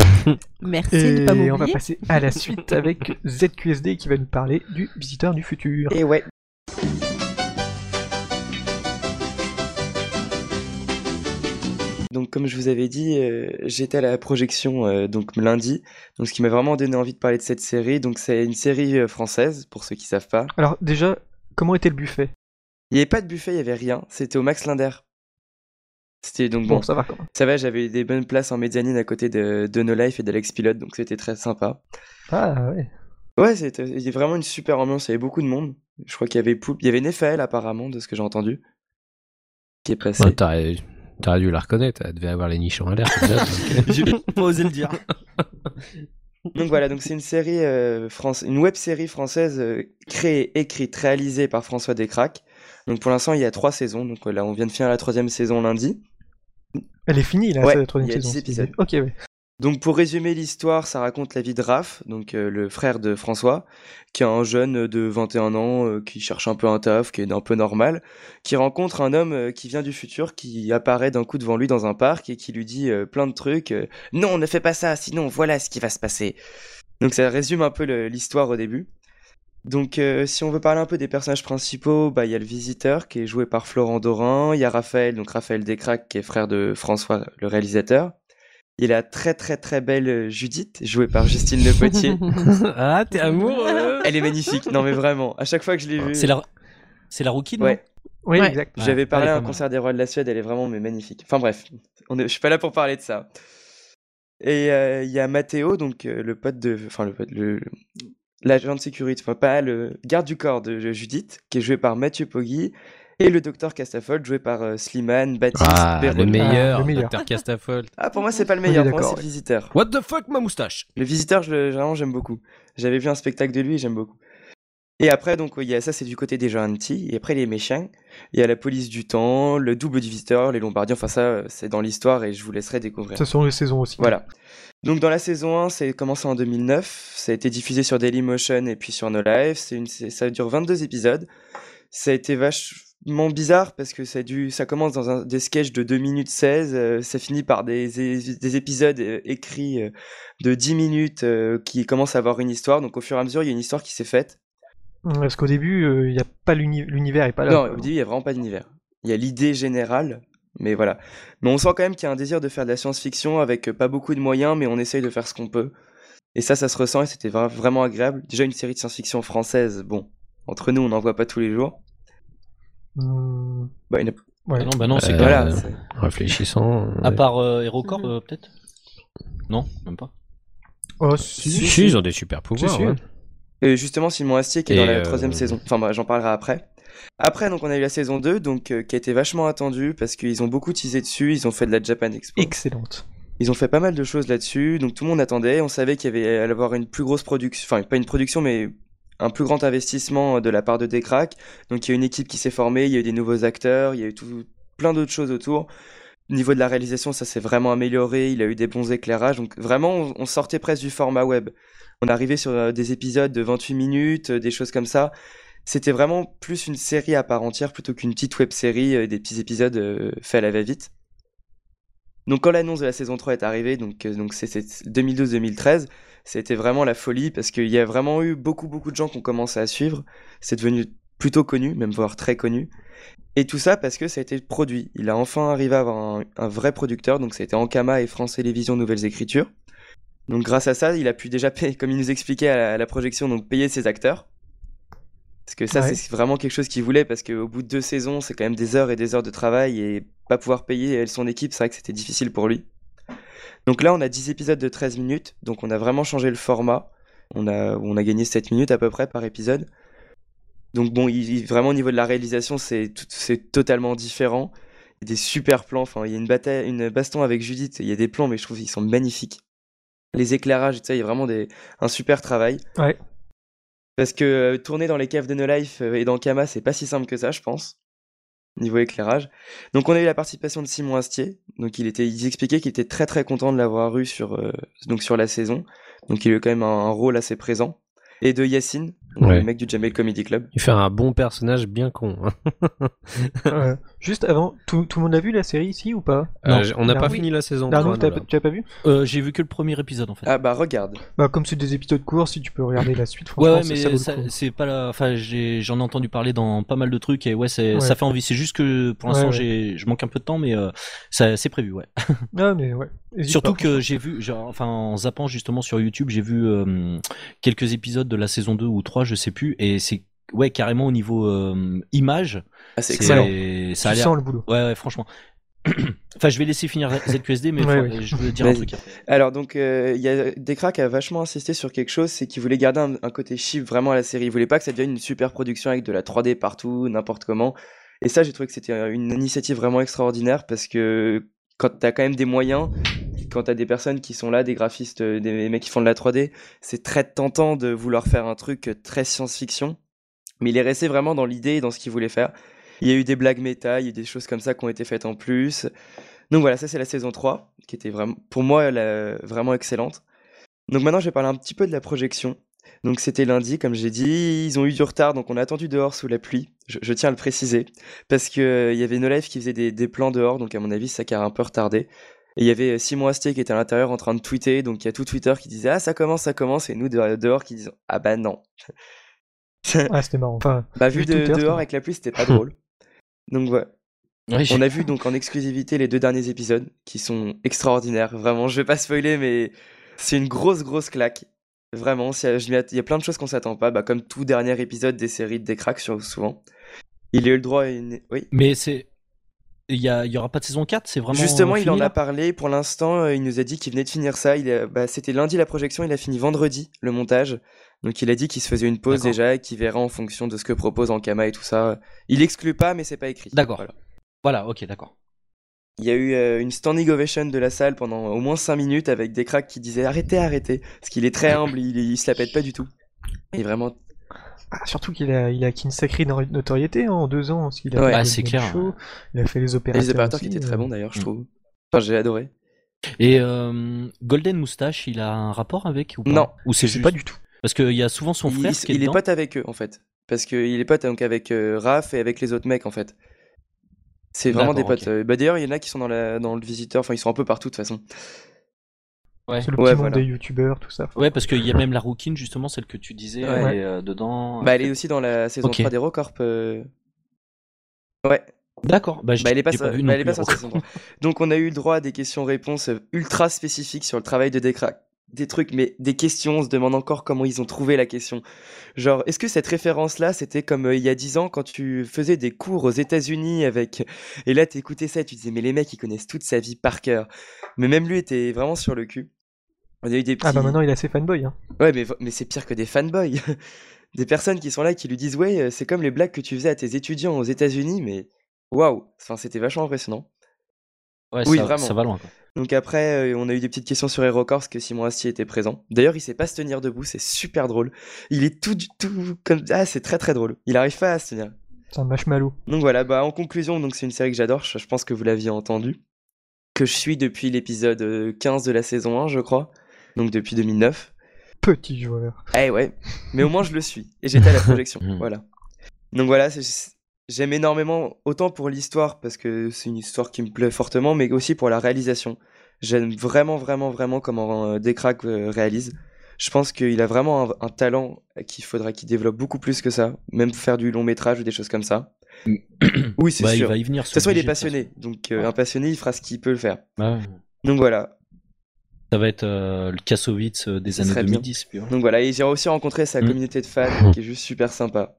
Merci Et de pas on va m'oublier. passer à la suite avec ZQSD qui va nous parler du visiteur du futur. Et ouais. Donc comme je vous avais dit, euh, j'étais à la projection euh, donc lundi, donc ce qui m'a vraiment donné envie de parler de cette série. Donc c'est une série euh, française pour ceux qui savent pas. Alors déjà, comment était le buffet? Il n'y avait pas de buffet, il y avait rien. C'était au Max Linder. C'était donc bon, Bon, ça va quand même. ça va, j'avais des bonnes places en médianine à côté de, de No Life et d'Alex Pilote, donc c'était très sympa. Ah ouais. Ouais, c'était il y a vraiment une super ambiance, il y avait beaucoup de monde. Je crois qu'il y avait Poulpe, il y avait Nephaël apparemment, de ce que j'ai entendu, qui est passé. Ouais, t'aurais, t'aurais dû la reconnaître, elle devait avoir les nichons à l'air. euh. J'ai pas osé le dire. Donc voilà, donc c'est une série euh, France, une web série française euh, créée, écrite, réalisée par François Descraques. Donc pour l'instant, il y a trois saisons. Donc voilà, on vient de finir la troisième saison lundi. Elle est finie là, Ouais, c'est la troisième il y a saison. 10 épisodes. Ok, ouais. Donc pour résumer l'histoire, ça raconte la vie de Raph, donc euh, le frère de François, qui est un jeune de 21 ans euh, qui cherche un peu un taf, qui est un peu normal, qui rencontre un homme euh, qui vient du futur, qui apparaît d'un coup devant lui dans un parc et qui lui dit plein de trucs. non, ne fais pas ça, sinon voilà ce qui va se passer. Donc ça résume un peu l'histoire au début. Donc euh, si on veut parler un peu des personnages principaux, bah il y a le visiteur qui est joué par Florent Dorin, il y a Raphaël, donc Raphaël Descraques qui est frère de François le réalisateur. Il y a la très très très belle euh, Judith, jouée par Justine Le Potier. ah, t'es amoureux Elle est magnifique, non mais vraiment, à chaque fois que je l'ai vue. C'est la, c'est la rookie, non? Ouais, Oui, Ouais. exact. J'avais parlé à un concert des Rois de la Suède, elle est vraiment mais magnifique. Enfin bref, on est... je suis pas là pour parler de ça. Et euh, il y a Matteo, donc euh, le pote de. Enfin, le pote. Le... L'agent de sécurité, enfin pas le garde du corps de Judith, qui est joué par Mathieu Poggi, et le docteur Castafold, joué par euh, Slimane, Baptiste, Ah, le meilleur, Ah, le meilleur. Dr. Castafold. Ah, pour moi, c'est pas le est meilleur, pour moi, c'est le visiteur. What the fuck, ma moustache? Le visiteur, je, vraiment, j'aime beaucoup. J'avais vu un spectacle de lui, j'aime beaucoup. Et après, donc, il y a ça, c'est du côté des gentils. Et après, les méchants, il y a la police du temps, le double du visiteur, les Lombardiens. Enfin, ça, c'est dans l'histoire et je vous laisserai découvrir. Ça sont les saisons aussi. Voilà. Donc, dans la saison 1, c'est commencé en 2009. Ça a été diffusé sur Dailymotion et puis sur No Life. Une, ça dure 22 épisodes. Ça a été vachement bizarre parce que ça, dû, ça commence dans un, des sketchs de 2 minutes 16. euh, ça finit par des, des épisodes euh, écrits euh, de 10 minutes euh, qui commencent à avoir une histoire. Donc, au fur et à mesure, il y a une histoire qui s'est faite. Parce qu'au début, euh, il y a pas l'uni- l'univers est pas là. Non, quoi. au début, il n'y a vraiment pas d'univers. Il y a l'idée générale, mais voilà. Mais on sent quand même qu'il y a un désir de faire de la science-fiction avec euh, pas beaucoup de moyens, mais on essaye de faire ce qu'on peut. Et ça, ça se ressent et c'était vra- vraiment agréable. Déjà, une série de science-fiction française, bon, entre nous, on n'en voit pas tous les jours. Hmm, Bah, ouais. Ah non, bah non, c'est Euh, que- voilà, euh, Réfléchissant. À part euh, HeroCorp, euh, peut-être? Non, même pas. Oh, si. Si, si, ils ont des super pouvoirs. si. ouais. Et justement, Simon Astier qui est Et, dans la euh, troisième saison. Enfin, bah, j'en parlerai après. Après, donc, on a eu la saison 2, donc, euh, qui a été vachement attendue parce qu'ils ont beaucoup teasé dessus. Ils ont fait de la Japan Expo. Excellente. Ils ont fait pas mal de choses là-dessus, donc tout le monde attendait. On savait qu'il y avait allait avoir une plus grosse production, enfin pas une production, mais un plus grand investissement de la part de Decrack. Donc il y a une équipe qui s'est formée, il y a eu des nouveaux acteurs, il y a eu tout, plein d'autres choses autour. Au niveau de la réalisation, ça s'est vraiment amélioré. Il a eu des bons éclairages, donc vraiment on, on sortait presque du format web. On arrivait sur euh, des épisodes de 28 minutes, euh, des choses comme ça. C'était vraiment plus une série à part entière plutôt qu'une petite web série, euh, des petits épisodes faits à la va-vite. Donc quand l'annonce de la saison 3 est arrivée, donc c'est c'est 2012-2013, c'était vraiment la folie parce qu'il y a vraiment eu beaucoup beaucoup de gens qui ont commencé à suivre. C'est devenu plutôt connu, même voire très connu. Et tout ça parce que ça a été produit. Il a enfin arrivé à avoir un, un vrai producteur, donc été Ankama et France Télévisions Nouvelles Écritures. Donc grâce à ça, il a pu déjà payer, comme il nous expliquait à la, à la projection, donc payer ses acteurs. Parce que ça, Ouais. c'est vraiment quelque chose qu'il voulait, parce qu'au bout de deux saisons, c'est quand même des heures et des heures de travail, et pas pouvoir payer son équipe, c'est vrai que c'était difficile pour lui. Donc là, on a 10 épisodes de 13 minutes, donc on a vraiment changé le format. On a, on a gagné 7 minutes à peu près par épisode. Donc bon, il- vraiment au niveau de la réalisation, c'est tout- c'est totalement différent. Il y a des super plans, enfin, il y a une, bataille, une baston avec Judith, il y a des plans, mais je trouve qu'ils sont magnifiques. Les éclairages, tu sais, il y a vraiment des, un super travail. Ouais. Parce que euh, tourner dans les caves de No Life euh, et dans Kama, c'est pas si simple que ça, je pense. Niveau éclairage. Donc on a eu la participation de Simon Astier. Donc il était, il expliquait qu'il était très très content de l'avoir eu sur, euh, donc sur la saison. Donc il a eu quand même un, un rôle assez présent. Et de Yacine, Ouais. le mec du Jamel Comedy Club. Il fait un bon personnage bien con. hein. Euh, juste avant, tout, tout le monde a vu la série ici ou pas Euh, j- on n'a Non. pas Oui. fini la saison Darno, 3. t'as- nous, là. tu as pas vu Euh, J'ai vu que le premier épisode en fait. Ah bah regarde. Bah comme c'est des épisodes courts, si tu peux regarder la suite, Ouais, franchement, ouais, ça, mais ça c'est pas la. Enfin, j'ai- j'en ai entendu parler dans pas mal de trucs et ouais, c'est Ouais. ça fait envie. C'est juste que pour l'instant, Ouais, ouais. j'ai, je manque un peu de temps, mais euh, ça, c'est prévu, ouais. Ah mais ouais. Hésite Surtout pas, que j'ai vu, genre, enfin, en zappant justement sur YouTube, j'ai vu euh, quelques épisodes de la saison 2 ou 3, je sais plus, et c'est ouais carrément au niveau euh, image, Ah, c'est excellent. ça a tu l'air. sens le boulot. Ouais, ouais, franchement. enfin, je vais laisser finir ZQSD, mais Ouais, faut- ouais. je veux dire un truc après. Alors donc euh, il y a qui a vachement insisté sur quelque chose, c'est qu'il voulait garder un, un côté chiffre vraiment à la série. Il voulait pas que ça devienne une super production avec de la 3D partout, n'importe comment. Et ça, j'ai trouvé que c'était une initiative vraiment extraordinaire parce que quand t'as quand même des moyens, quand t'as des personnes qui sont là, des graphistes, euh, des mecs qui font de la 3D, c'est très tentant de vouloir faire un truc très science-fiction. Mais il est resté vraiment dans l'idée et dans ce qu'il voulait faire. Il y a eu des blagues méta, il y a eu des choses comme ça qui ont été faites en plus. Donc voilà, ça c'est la saison 3, qui était vraiment, pour moi, vraiment excellente. Donc maintenant, je vais parler un petit peu de la projection. Donc c'était lundi, comme j'ai dit, ils ont eu du retard, donc on a attendu dehors sous la pluie. Je, tiens à le préciser, parce que euh, y avait No Life qui faisait des, plans dehors, donc à mon avis, ça a un peu retardé. Et il y avait Simon Astier qui était à l'intérieur en train de tweeter, donc il y a tout Twitter qui disait ah ça commence, ça commence, et nous de- dehors qui disons ah bah non. Ah c'était marrant. Enfin, Bah vu Vu de, dehors marrant. avec la pluie, c'était pas drôle. Donc voilà. Ouais, On a vu donc en exclusivité les deux derniers épisodes qui sont extraordinaires. Vraiment, je vais pas spoiler, mais c'est une grosse, grosse claque. Vraiment, il y a plein de choses qu'on s'attend pas, bah, comme tout dernier épisode des séries de Décrack, sur- souvent. Il a eu le droit à une. Oui? Mais c'est. Il y, a, il y aura pas de saison 4, c'est vraiment. Justement, il en a parlé. Pour l'instant, euh, il nous a dit qu'il venait de finir ça. Il bah, C'était lundi la projection, il a fini vendredi le montage. Donc il a dit qu'il se faisait une pause déjà et qu'il verra en fonction de ce que propose Ankama et tout ça. Il exclut pas, mais c'est pas écrit. D'accord. Voilà. Voilà, ok, d'accord. Il y a eu euh, une standing ovation de la salle pendant au moins 5 minutes avec des cracks qui disaient arrêtez, arrêtez. Parce qu'il est très humble, il, il se la pète pas du tout. Il est vraiment Ah, surtout qu'il a, il a acquis une sacrée no- notoriété hein, en deux ans. parce qu'il a Ouais. fait Ah, c'est clair. Show, il a fait les opérateurs. les opérateurs qui étaient très euh. bons d'ailleurs, je Mm. trouve. Enfin, j'ai adoré. Et euh, Golden Moustache, il a un rapport avec ou pas? Non. Ou c'est juste pas du tout. Parce qu'il y a souvent son frère il- qui est il est pote avec eux en fait. Parce qu'il est pote donc avec euh, Raph et avec les autres mecs en fait. C'est vraiment des potes. Bah, D'ailleurs, il y en a qui sont dans, la, dans le visiteur, enfin ils sont un peu partout de toute façon. Ouais. C'est le Ouais, petit monde voilà. des youtubeurs, tout ça. Ouais, parce qu'il y a même la rouquine, justement, celle que tu disais, Ouais. elle est euh, dedans. Bah, elle est aussi dans la saison Ok. 3 d'HeroCorp. euh. Ouais, D'accord, bah, je bah, elle est pas, j'ai pas vu bah, elle est pas saison 3. Donc, on a eu le droit à des questions-réponses euh, ultra spécifiques sur le travail de Decrac. Des trucs, mais des questions, on se demande encore comment ils ont trouvé la question. Genre, est-ce que cette référence-là, c'était comme euh, il y a 10 ans quand tu faisais des cours aux États-Unis avec. Et là, t'écoutais ça et tu disais, mais les mecs, ils connaissent toute sa vie par cœur. Mais même lui était vraiment sur le cul. On a eu des petits. Ah bah maintenant il est assez fanboy. Hein. Ouais, mais, mais c'est pire que des fanboys. des personnes qui sont là qui lui disent, ouais, euh, c'est comme les blagues que tu faisais à tes étudiants aux États-Unis, mais waouh, enfin, c'était vachement impressionnant. Ouais, Oui, ça, vraiment. ça va loin. Quoi. Donc après, euh, on a eu des petites questions sur HeroCorps parce que Simon Astier était présent. D'ailleurs, il sait pas se tenir debout, c'est super drôle. Il est tout, du- tout comme ah, c'est très très drôle. Il arrive pas à se tenir. C'est un marshmallow. Donc voilà, bah en conclusion, donc c'est une série que j'adore. Je, je pense que vous l'aviez entendu, que je suis depuis l'épisode euh, 15 de la saison 1, je crois. Donc depuis 2009. Petit joueur. Eh ouais, mais au moins je le suis et j'étais à la projection. Voilà. Donc voilà, c'est- j'aime énormément autant pour l'histoire parce que c'est une histoire qui me plaît fortement, mais aussi pour la réalisation. J'aime vraiment, vraiment, vraiment comment euh, Decrack euh, réalise. Je pense qu'il a vraiment un, un talent qu'il faudra qu'il développe beaucoup plus que ça, même faire du long métrage ou des choses comme ça. oui, c'est Bah, il sûr. va y venir. De toute façon, il est passionné, donc euh, un passionné, il fera ce qu'il peut le faire. Ouais. Donc voilà. Ça va être euh, le Kassovitz des années serait bien. 2010. Puis, ouais. Donc voilà, et j'ai aussi rencontré sa Mm. communauté de fans qui est juste super sympa.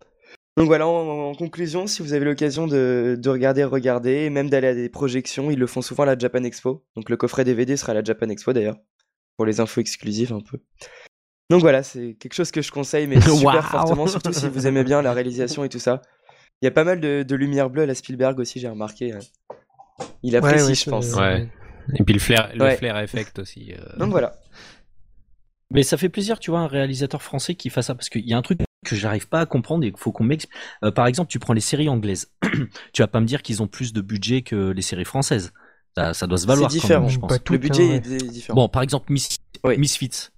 Donc voilà, en, en conclusion, si vous avez l'occasion de, de regarder, regardez, et même d'aller à des projections, ils le font souvent à la Japan Expo. Donc le coffret DVD sera à la Japan Expo d'ailleurs, pour les infos exclusives un peu. Donc voilà, c'est quelque chose que je conseille, mais super Waouh. fortement, surtout si vous aimez bien la réalisation et tout ça. Il y a pas mal de, de lumière bleue à la Spielberg aussi, j'ai remarqué. euh. Il apprécie, ouais, je c'est- pense. Ouais. Et puis le flair, le Ouais. flair effect aussi. euh. Donc voilà. Mais ça fait plaisir, tu vois, un réalisateur français qui fasse ça, parce qu'il y a un truc que j'arrive pas à comprendre et qu'il faut qu'on m'explique. Euh, par exemple, tu prends les séries anglaises. tu vas pas me dire qu'ils ont plus de budget que les séries françaises. Ça, ça doit se valoir C'est quand même, différent. je pense. Pas Le budget hein, ouais. est différent. Bon, par exemple, Miss... Oui. Misfits.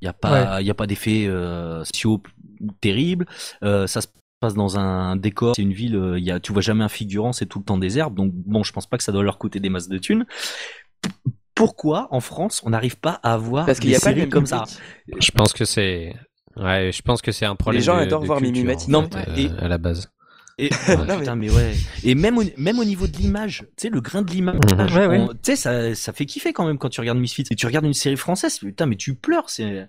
Il n'y a pas, il y a pas d'effet euh, spéciaux terribles. Euh, ça se passe dans un décor. C'est une ville. Il y a, tu vois jamais un figurant. C'est tout le temps des herbes. Donc bon, je pense pas que ça doit leur coûter des masses de thunes. Pourquoi en France on n'arrive pas à avoir Parce qu'il des n'y a pas séries même comme ça? Je pense que c'est. Ouais, je pense que c'est un problème. gens de- adorent de voir culture, Mimi en Mati. Non, fait, et- euh, à la base. Et, Non, putain, mais ouais. Et même au, même au niveau de l'image, tu sais, le grain de l'image. Ouais, ouais. on- tu sais, ça, ça fait kiffer quand même quand tu regardes Misfits. Et tu regardes une série française, putain, mais tu pleures. C'est.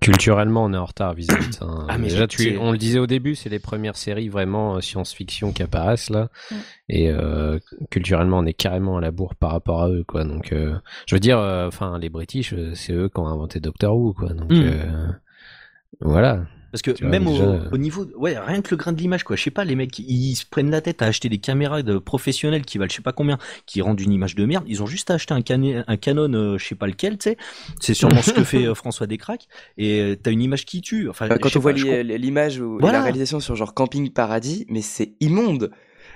Culturellement, on est en retard vis-à-vis de ça. hein. Ah, mais Déjà, tu, on le disait au début, c'est les premières séries vraiment euh, science-fiction qui apparaissent là. Mm. Et euh, culturellement, on est carrément à la bourre par rapport à eux, quoi. Donc, euh, je veux dire, euh, enfin, les British, c'est eux qui ont inventé Doctor Who, quoi. Donc, Mm. Euh, voilà. Parce que vois, même au, déjà- au niveau, ouais, rien que le grain de l'image, quoi. Je sais pas, les mecs, ils se prennent la tête à acheter des caméras de professionnels qui valent je sais pas combien, qui rendent une image de merde. Ils ont juste à acheter un, Canon- un Canon, euh, je sais pas lequel, tu sais. C'est sûrement ce que fait euh, François Descraques. Et euh, t'as une image qui tue. Enfin, quand on voit l'image ou Voilà. la réalisation sur genre Camping Paradis, mais c'est immonde.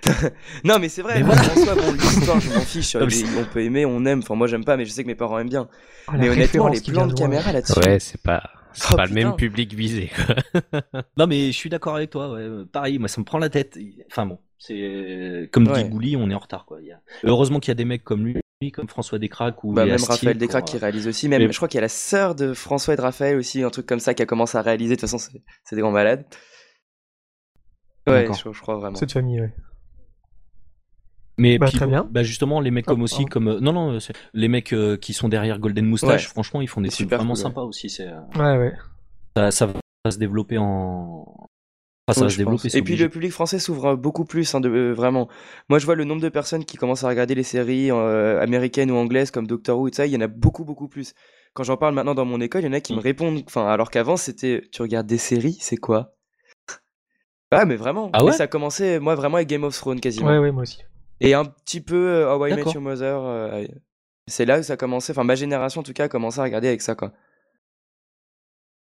non, mais c'est vrai. Mais voilà. soi, bon, l'histoire, je m'en fiche. Les- On peut aimer, on aime. Enfin, moi, j'aime pas, mais je sais que mes parents aiment bien. Ah, mais honnêtement, les plans de caméra là-dessus. Ouais, c'est pas, c'est Oh, pas le même public visé. quoi. Non, mais je suis d'accord avec toi. Ouais. Pareil, moi, ça me prend la tête. Enfin bon, c'est comme Ouais. dit Gouli, on est en retard, quoi. Il y a- Heureusement qu'il y a des mecs comme lui, comme François Descraques ou Bah, même Raphaël pour, Descraques euh, qui réalise aussi. Même, mais- je crois qu'il y a la sœur de François et de Raphaël aussi, un truc comme ça, qui a commencé à réaliser. De toute façon, c'est des grands malades. Ouais, je, je crois vraiment. Cette famille, ouais. Mais Bah, puis, très bien. Bah justement, les mecs Oh, comme aussi, comme euh, non non, les mecs euh, qui sont derrière Golden Moustache, Ouais. franchement, ils font des trucs super vraiment cool, ouais. sympas aussi. C'est euh, Ouais, ouais. ça, ça va se développer en. Enfin, ça Ouais, va se développer. Et puis obligé. le public français s'ouvre beaucoup plus, hein, de, euh, vraiment. Moi, je vois le nombre de personnes qui commencent à regarder les séries euh, américaines ou anglaises comme Doctor Who et tout ça, il y en a beaucoup, beaucoup plus. Quand j'en parle maintenant dans mon école, il y en a qui me Mm. répondent, enfin, alors qu'avant, c'était, tu regardes des séries, c'est quoi? Ah, mais vraiment. Ah Mais ouais? ça a commencé, moi, vraiment avec Game of Thrones quasiment. Ouais, ouais, moi aussi. Et un petit peu euh, How I Met. Your Mother. euh, c'est là où ça a commencé, enfin, ma génération en tout cas a commencé à regarder avec ça, quoi.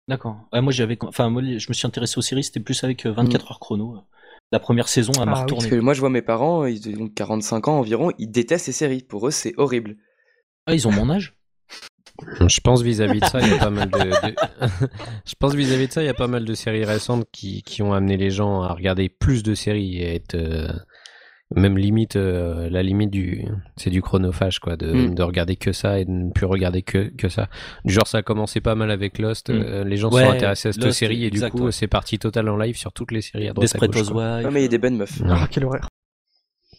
D'accord. Ouais, moi j'avais, enfin moi je me suis intéressé aux séries, c'était plus avec euh, 24 heures chrono. La première saison, elle m'a Ah oui, retourné. Parce que moi, je vois mes parents, ils ont 45 ans environ, ils détestent ces séries. Pour eux, c'est horrible. Ah, ils ont mon âge? Je pense vis-à-vis de ça, il y a pas mal de. de- je pense vis-à-vis de ça, il y a pas mal de séries récentes qui, qui ont amené les gens à regarder plus de séries et à être euh, même limite euh, la limite du c'est du chronophage quoi, de, Mm. de regarder que ça et de ne plus regarder que que ça. Du genre ça a commencé pas mal avec Lost, Mm. euh, les gens Ouais, sont intéressés à cette Lost, série et du coup ouais. c'est parti total en live sur toutes les séries à droite à gauche. quoi. Ah, mais il y a des bonnes meufs. Ah, quelle horreur.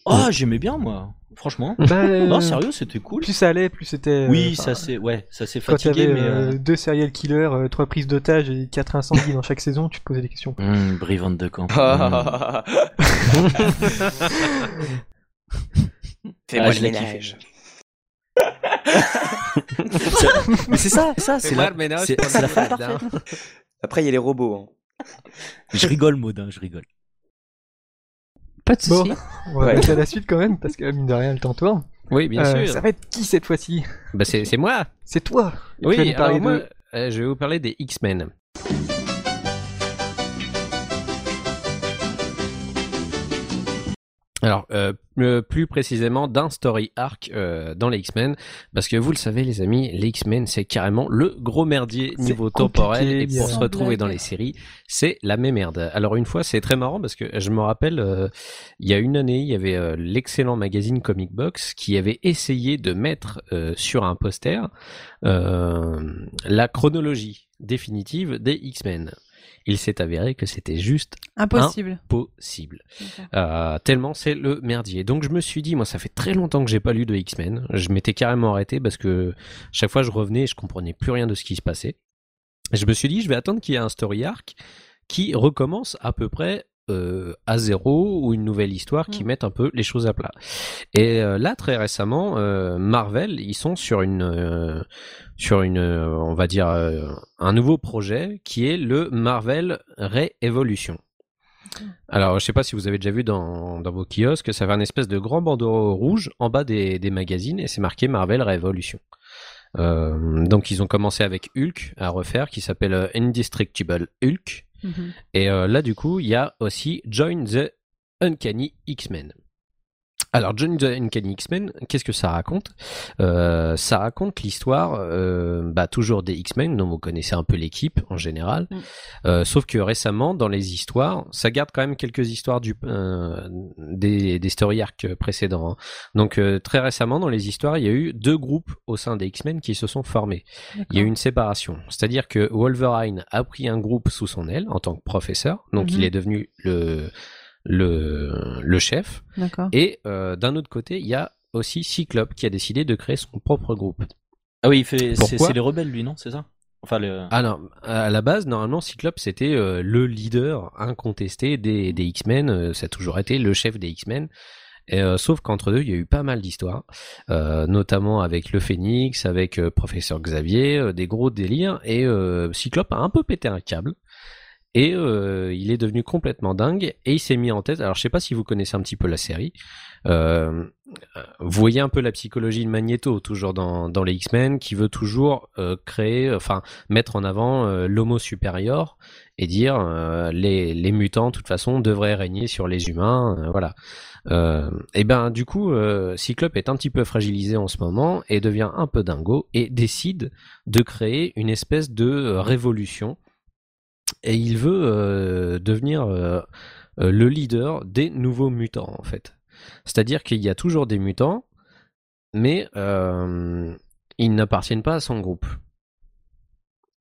Ah, j'aimais bien moi. Franchement. Bah, Non, euh, sérieux, c'était cool. Plus ça allait, plus c'était. euh, Oui, enfin, ça c'est, ouais, ça s'est Quand il y fatigué, avait mais. euh, euh, deux serial killers, euh, trois prises d'otages et quatre incendies dans chaque saison, tu te posais des questions. hum, Brie de Camp. Ah. Fais-moi Ah, le je l'ai ménage. mais c'est ça, ça, c'est Fais-moi la, ménage c'est, la fin parfaite. Après, il y a les robots. hein. Je rigole, Maud, hein, je rigole. Pas de Bon, soucis. on va Ouais. passer à la suite quand même, parce que mine de rien, le temps tourne. Oui, bien Euh, sûr. Ça va être qui cette fois-ci? Bah c'est c'est moi. C'est toi Et Oui, alors moi, de- euh, je vais vous parler des X-Men. Alors, euh, euh, plus précisément d'un story arc euh, dans les X-Men, parce que vous le savez les amis, les X-Men c'est carrément le gros merdier niveau temporel, et pour se retrouver blague. dans les séries, c'est la même merde. Alors une fois, c'est très marrant parce que je me rappelle, euh, il y a une année, il y avait l'excellent magazine Comic Box qui avait essayé de mettre euh, sur un poster euh, la chronologie définitive des X-Men. Il s'est avéré que c'était juste Impossible. Euh, tellement c'est le merdier. Donc je me suis dit, moi ça fait très longtemps que j'ai pas lu de X-Men. Je m'étais carrément arrêté parce que chaque fois je revenais et je comprenais plus rien de ce qui se passait. Je me suis dit, je vais attendre qu'il y ait un story arc qui recommence à peu près euh, à zéro ou une nouvelle histoire qui Mm. mette un peu les choses à plat. Et euh, là, très récemment, euh, Marvel, ils sont sur une, sur une, on va dire, un nouveau projet qui est le Marvel Re-Evolution. Alors, je sais pas si vous avez déjà vu dans, dans vos kiosques, ça fait un espèce de grand bandeau rouge en bas des, des magazines et c'est marqué Marvel Revolution. Euh, donc, ils ont commencé avec Hulk à refaire, qui s'appelle Indestructible Hulk. Mhm. Et euh, là, du coup, il y a aussi Join the Uncanny X-Men. Alors, the Uncanny X-Men, qu'est-ce que ça raconte? Euh, Ça raconte l'histoire, euh, bah, toujours des X-Men, dont vous connaissez un peu l'équipe en général. Mm. Euh, sauf que récemment, dans les histoires, ça garde quand même quelques histoires du, euh, des, des story arcs précédents. hein. Donc, euh, très récemment, dans les histoires, il y a eu deux groupes au sein des X-Men qui se sont formés il y a eu une séparation. C'est-à-dire que Wolverine a pris un groupe sous son aile en tant que professeur, donc Mhm. il est devenu le, le, le chef. Et euh, d'un autre côté, il y a aussi Cyclope qui a décidé de créer son propre groupe. Ah oui, il fait, c'est, Pourquoi c'est les rebelles, lui, non C'est ça? Enfin, le... Ah non, à la base, normalement, Cyclope, c'était euh, le leader incontesté des, des X-Men, euh, ça a toujours été le chef des X-Men. Et, euh, sauf qu'entre deux, il y a eu pas mal d'histoires, euh, notamment avec le Phénix, avec euh, Professeur Xavier, euh, des gros délires, et euh, Cyclope a un peu pété un câble. Et euh, il est devenu complètement dingue et il s'est mis en tête. Alors je sais pas si vous connaissez un petit peu la série. Euh, vous voyez un peu la psychologie de Magneto toujours dans, les X-Men qui veut toujours euh, créer, enfin mettre en avant l'homo supérieur et dire les, mutants de toute façon devraient régner sur les humains. voilà. Et ben du coup Cyclope est un petit peu fragilisé en ce moment et devient un peu dingo et décide de créer une espèce de révolution et il veut euh, devenir euh, euh, le leader des nouveaux mutants en fait. C'est-à-dire qu'il y a toujours des mutants, mais euh, ils n'appartiennent pas à son groupe.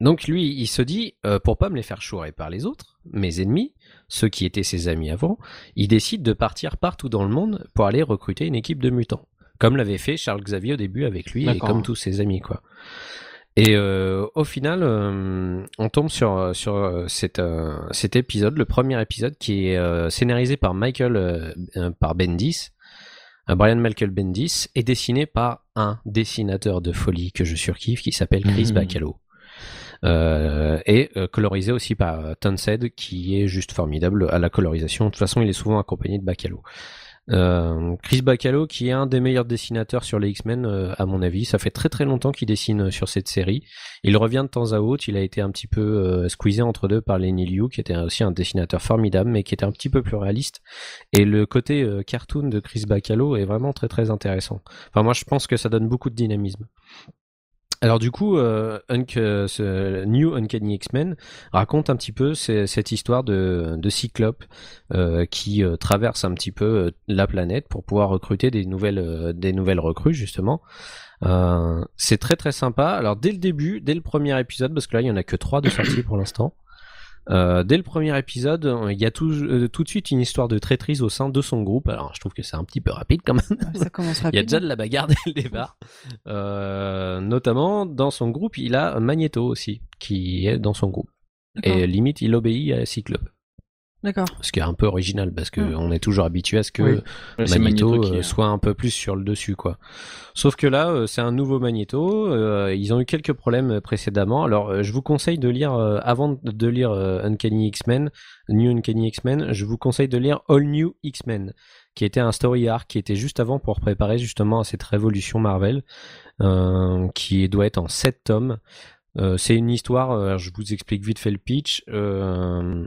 Donc lui, il se dit, pour pas me les faire chourer par les autres, mes ennemis, ceux qui étaient ses amis avant, il décide de partir partout dans le monde pour aller recruter une équipe de mutants. Comme l'avait fait Charles Xavier au début avec lui et comme tous ses amis, quoi. Et euh, au final, euh, on tombe sur, sur euh, cet, euh, cet épisode, le premier épisode, qui est scénarisé par Michael, par Bendis, Brian Michael Bendis, et dessiné par un dessinateur de folie que je surkiffe, qui s'appelle Chris. Bacalo. Euh, et colorisé aussi par Townsend, qui est juste formidable à la colorisation. De toute façon, il est souvent accompagné de Bacalo. Euh, Chris Bacalo, qui est un des meilleurs dessinateurs sur les X-Men, euh, à mon avis. Ça fait très très longtemps qu'il dessine euh, sur cette série. Il revient de temps à autre. Il a été un petit peu squeezé entre deux par Lenny Liu, qui était aussi un dessinateur formidable, mais qui était un petit peu plus réaliste. Et le côté cartoon de Chris Bacalo est vraiment très très intéressant. Enfin, moi, je pense que ça donne beaucoup de dynamisme. Alors du coup, euh, euh, New Uncanny X-Men raconte un petit peu ce- cette histoire de, Cyclope euh, qui traverse un petit peu la planète pour pouvoir recruter des nouvelles, recrues justement. C'est très très sympa. Alors dès le début, dès le premier épisode, parce que là il y en a que trois de sortie pour l'instant. Euh, dès le premier épisode, il y a tout, euh, tout de suite une histoire de traîtrise au sein de son groupe. Alors je trouve que c'est un petit peu rapide quand même. Ça commence Il y a déjà de la bagarre dès le départ. Euh, notamment, dans son groupe, il a Magneto aussi, qui est dans son groupe. Et limite, il obéit à Cyclope. D'accord. Ce qui est un peu original, parce que Mm. on est toujours habitué à ce que Oui. Magneto, Magneto qui euh, soit un peu plus sur le dessus, quoi. Sauf que là, euh, c'est un nouveau Magneto. euh, ils ont eu quelques problèmes précédemment. Alors, euh, je vous conseille de lire, euh, avant de lire euh, Uncanny X-Men, New Uncanny X-Men, je vous conseille de lire All New X-Men, qui était un story arc qui était juste avant pour préparer justement à cette révolution Marvel, euh, qui doit être en 7 tomes. Euh, c'est une histoire, euh, je vous explique vite fait le pitch. Euh,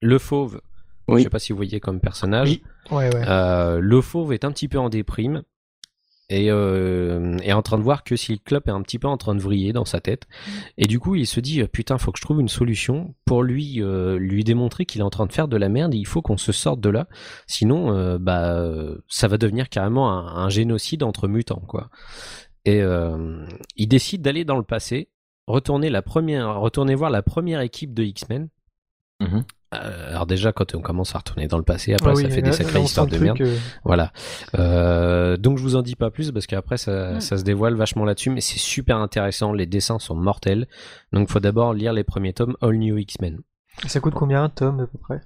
le fauve, Oui. je sais pas si vous voyez comme personnage. Oui. Ouais, ouais. Euh, le fauve est un petit peu en déprime et euh, est en train de voir que Cyclope est un petit peu en train de vriller dans sa tête. Et du coup, il se dit putain, faut que je trouve une solution pour lui euh, lui démontrer qu'il est en train de faire de la merde. Et il faut qu'on se sorte de là, sinon, euh, bah, ça va devenir carrément un, un génocide entre mutants, quoi. Et euh, il décide d'aller dans le passé, retourner la première, retourner voir la première équipe de X-Men. Mhm. Euh, alors déjà, quand on commence à retourner dans le passé, après Ah ça fait là- des sacrées là, on histoires de merde. euh, Voilà. Euh, donc je vous en dis pas plus parce qu'après ça, Ouais. ça se dévoile vachement là-dessus, mais c'est super intéressant. Les dessins sont mortels. Donc faut d'abord lire les premiers tomes All New X-Men. Ça coûte combien un tome à peu près?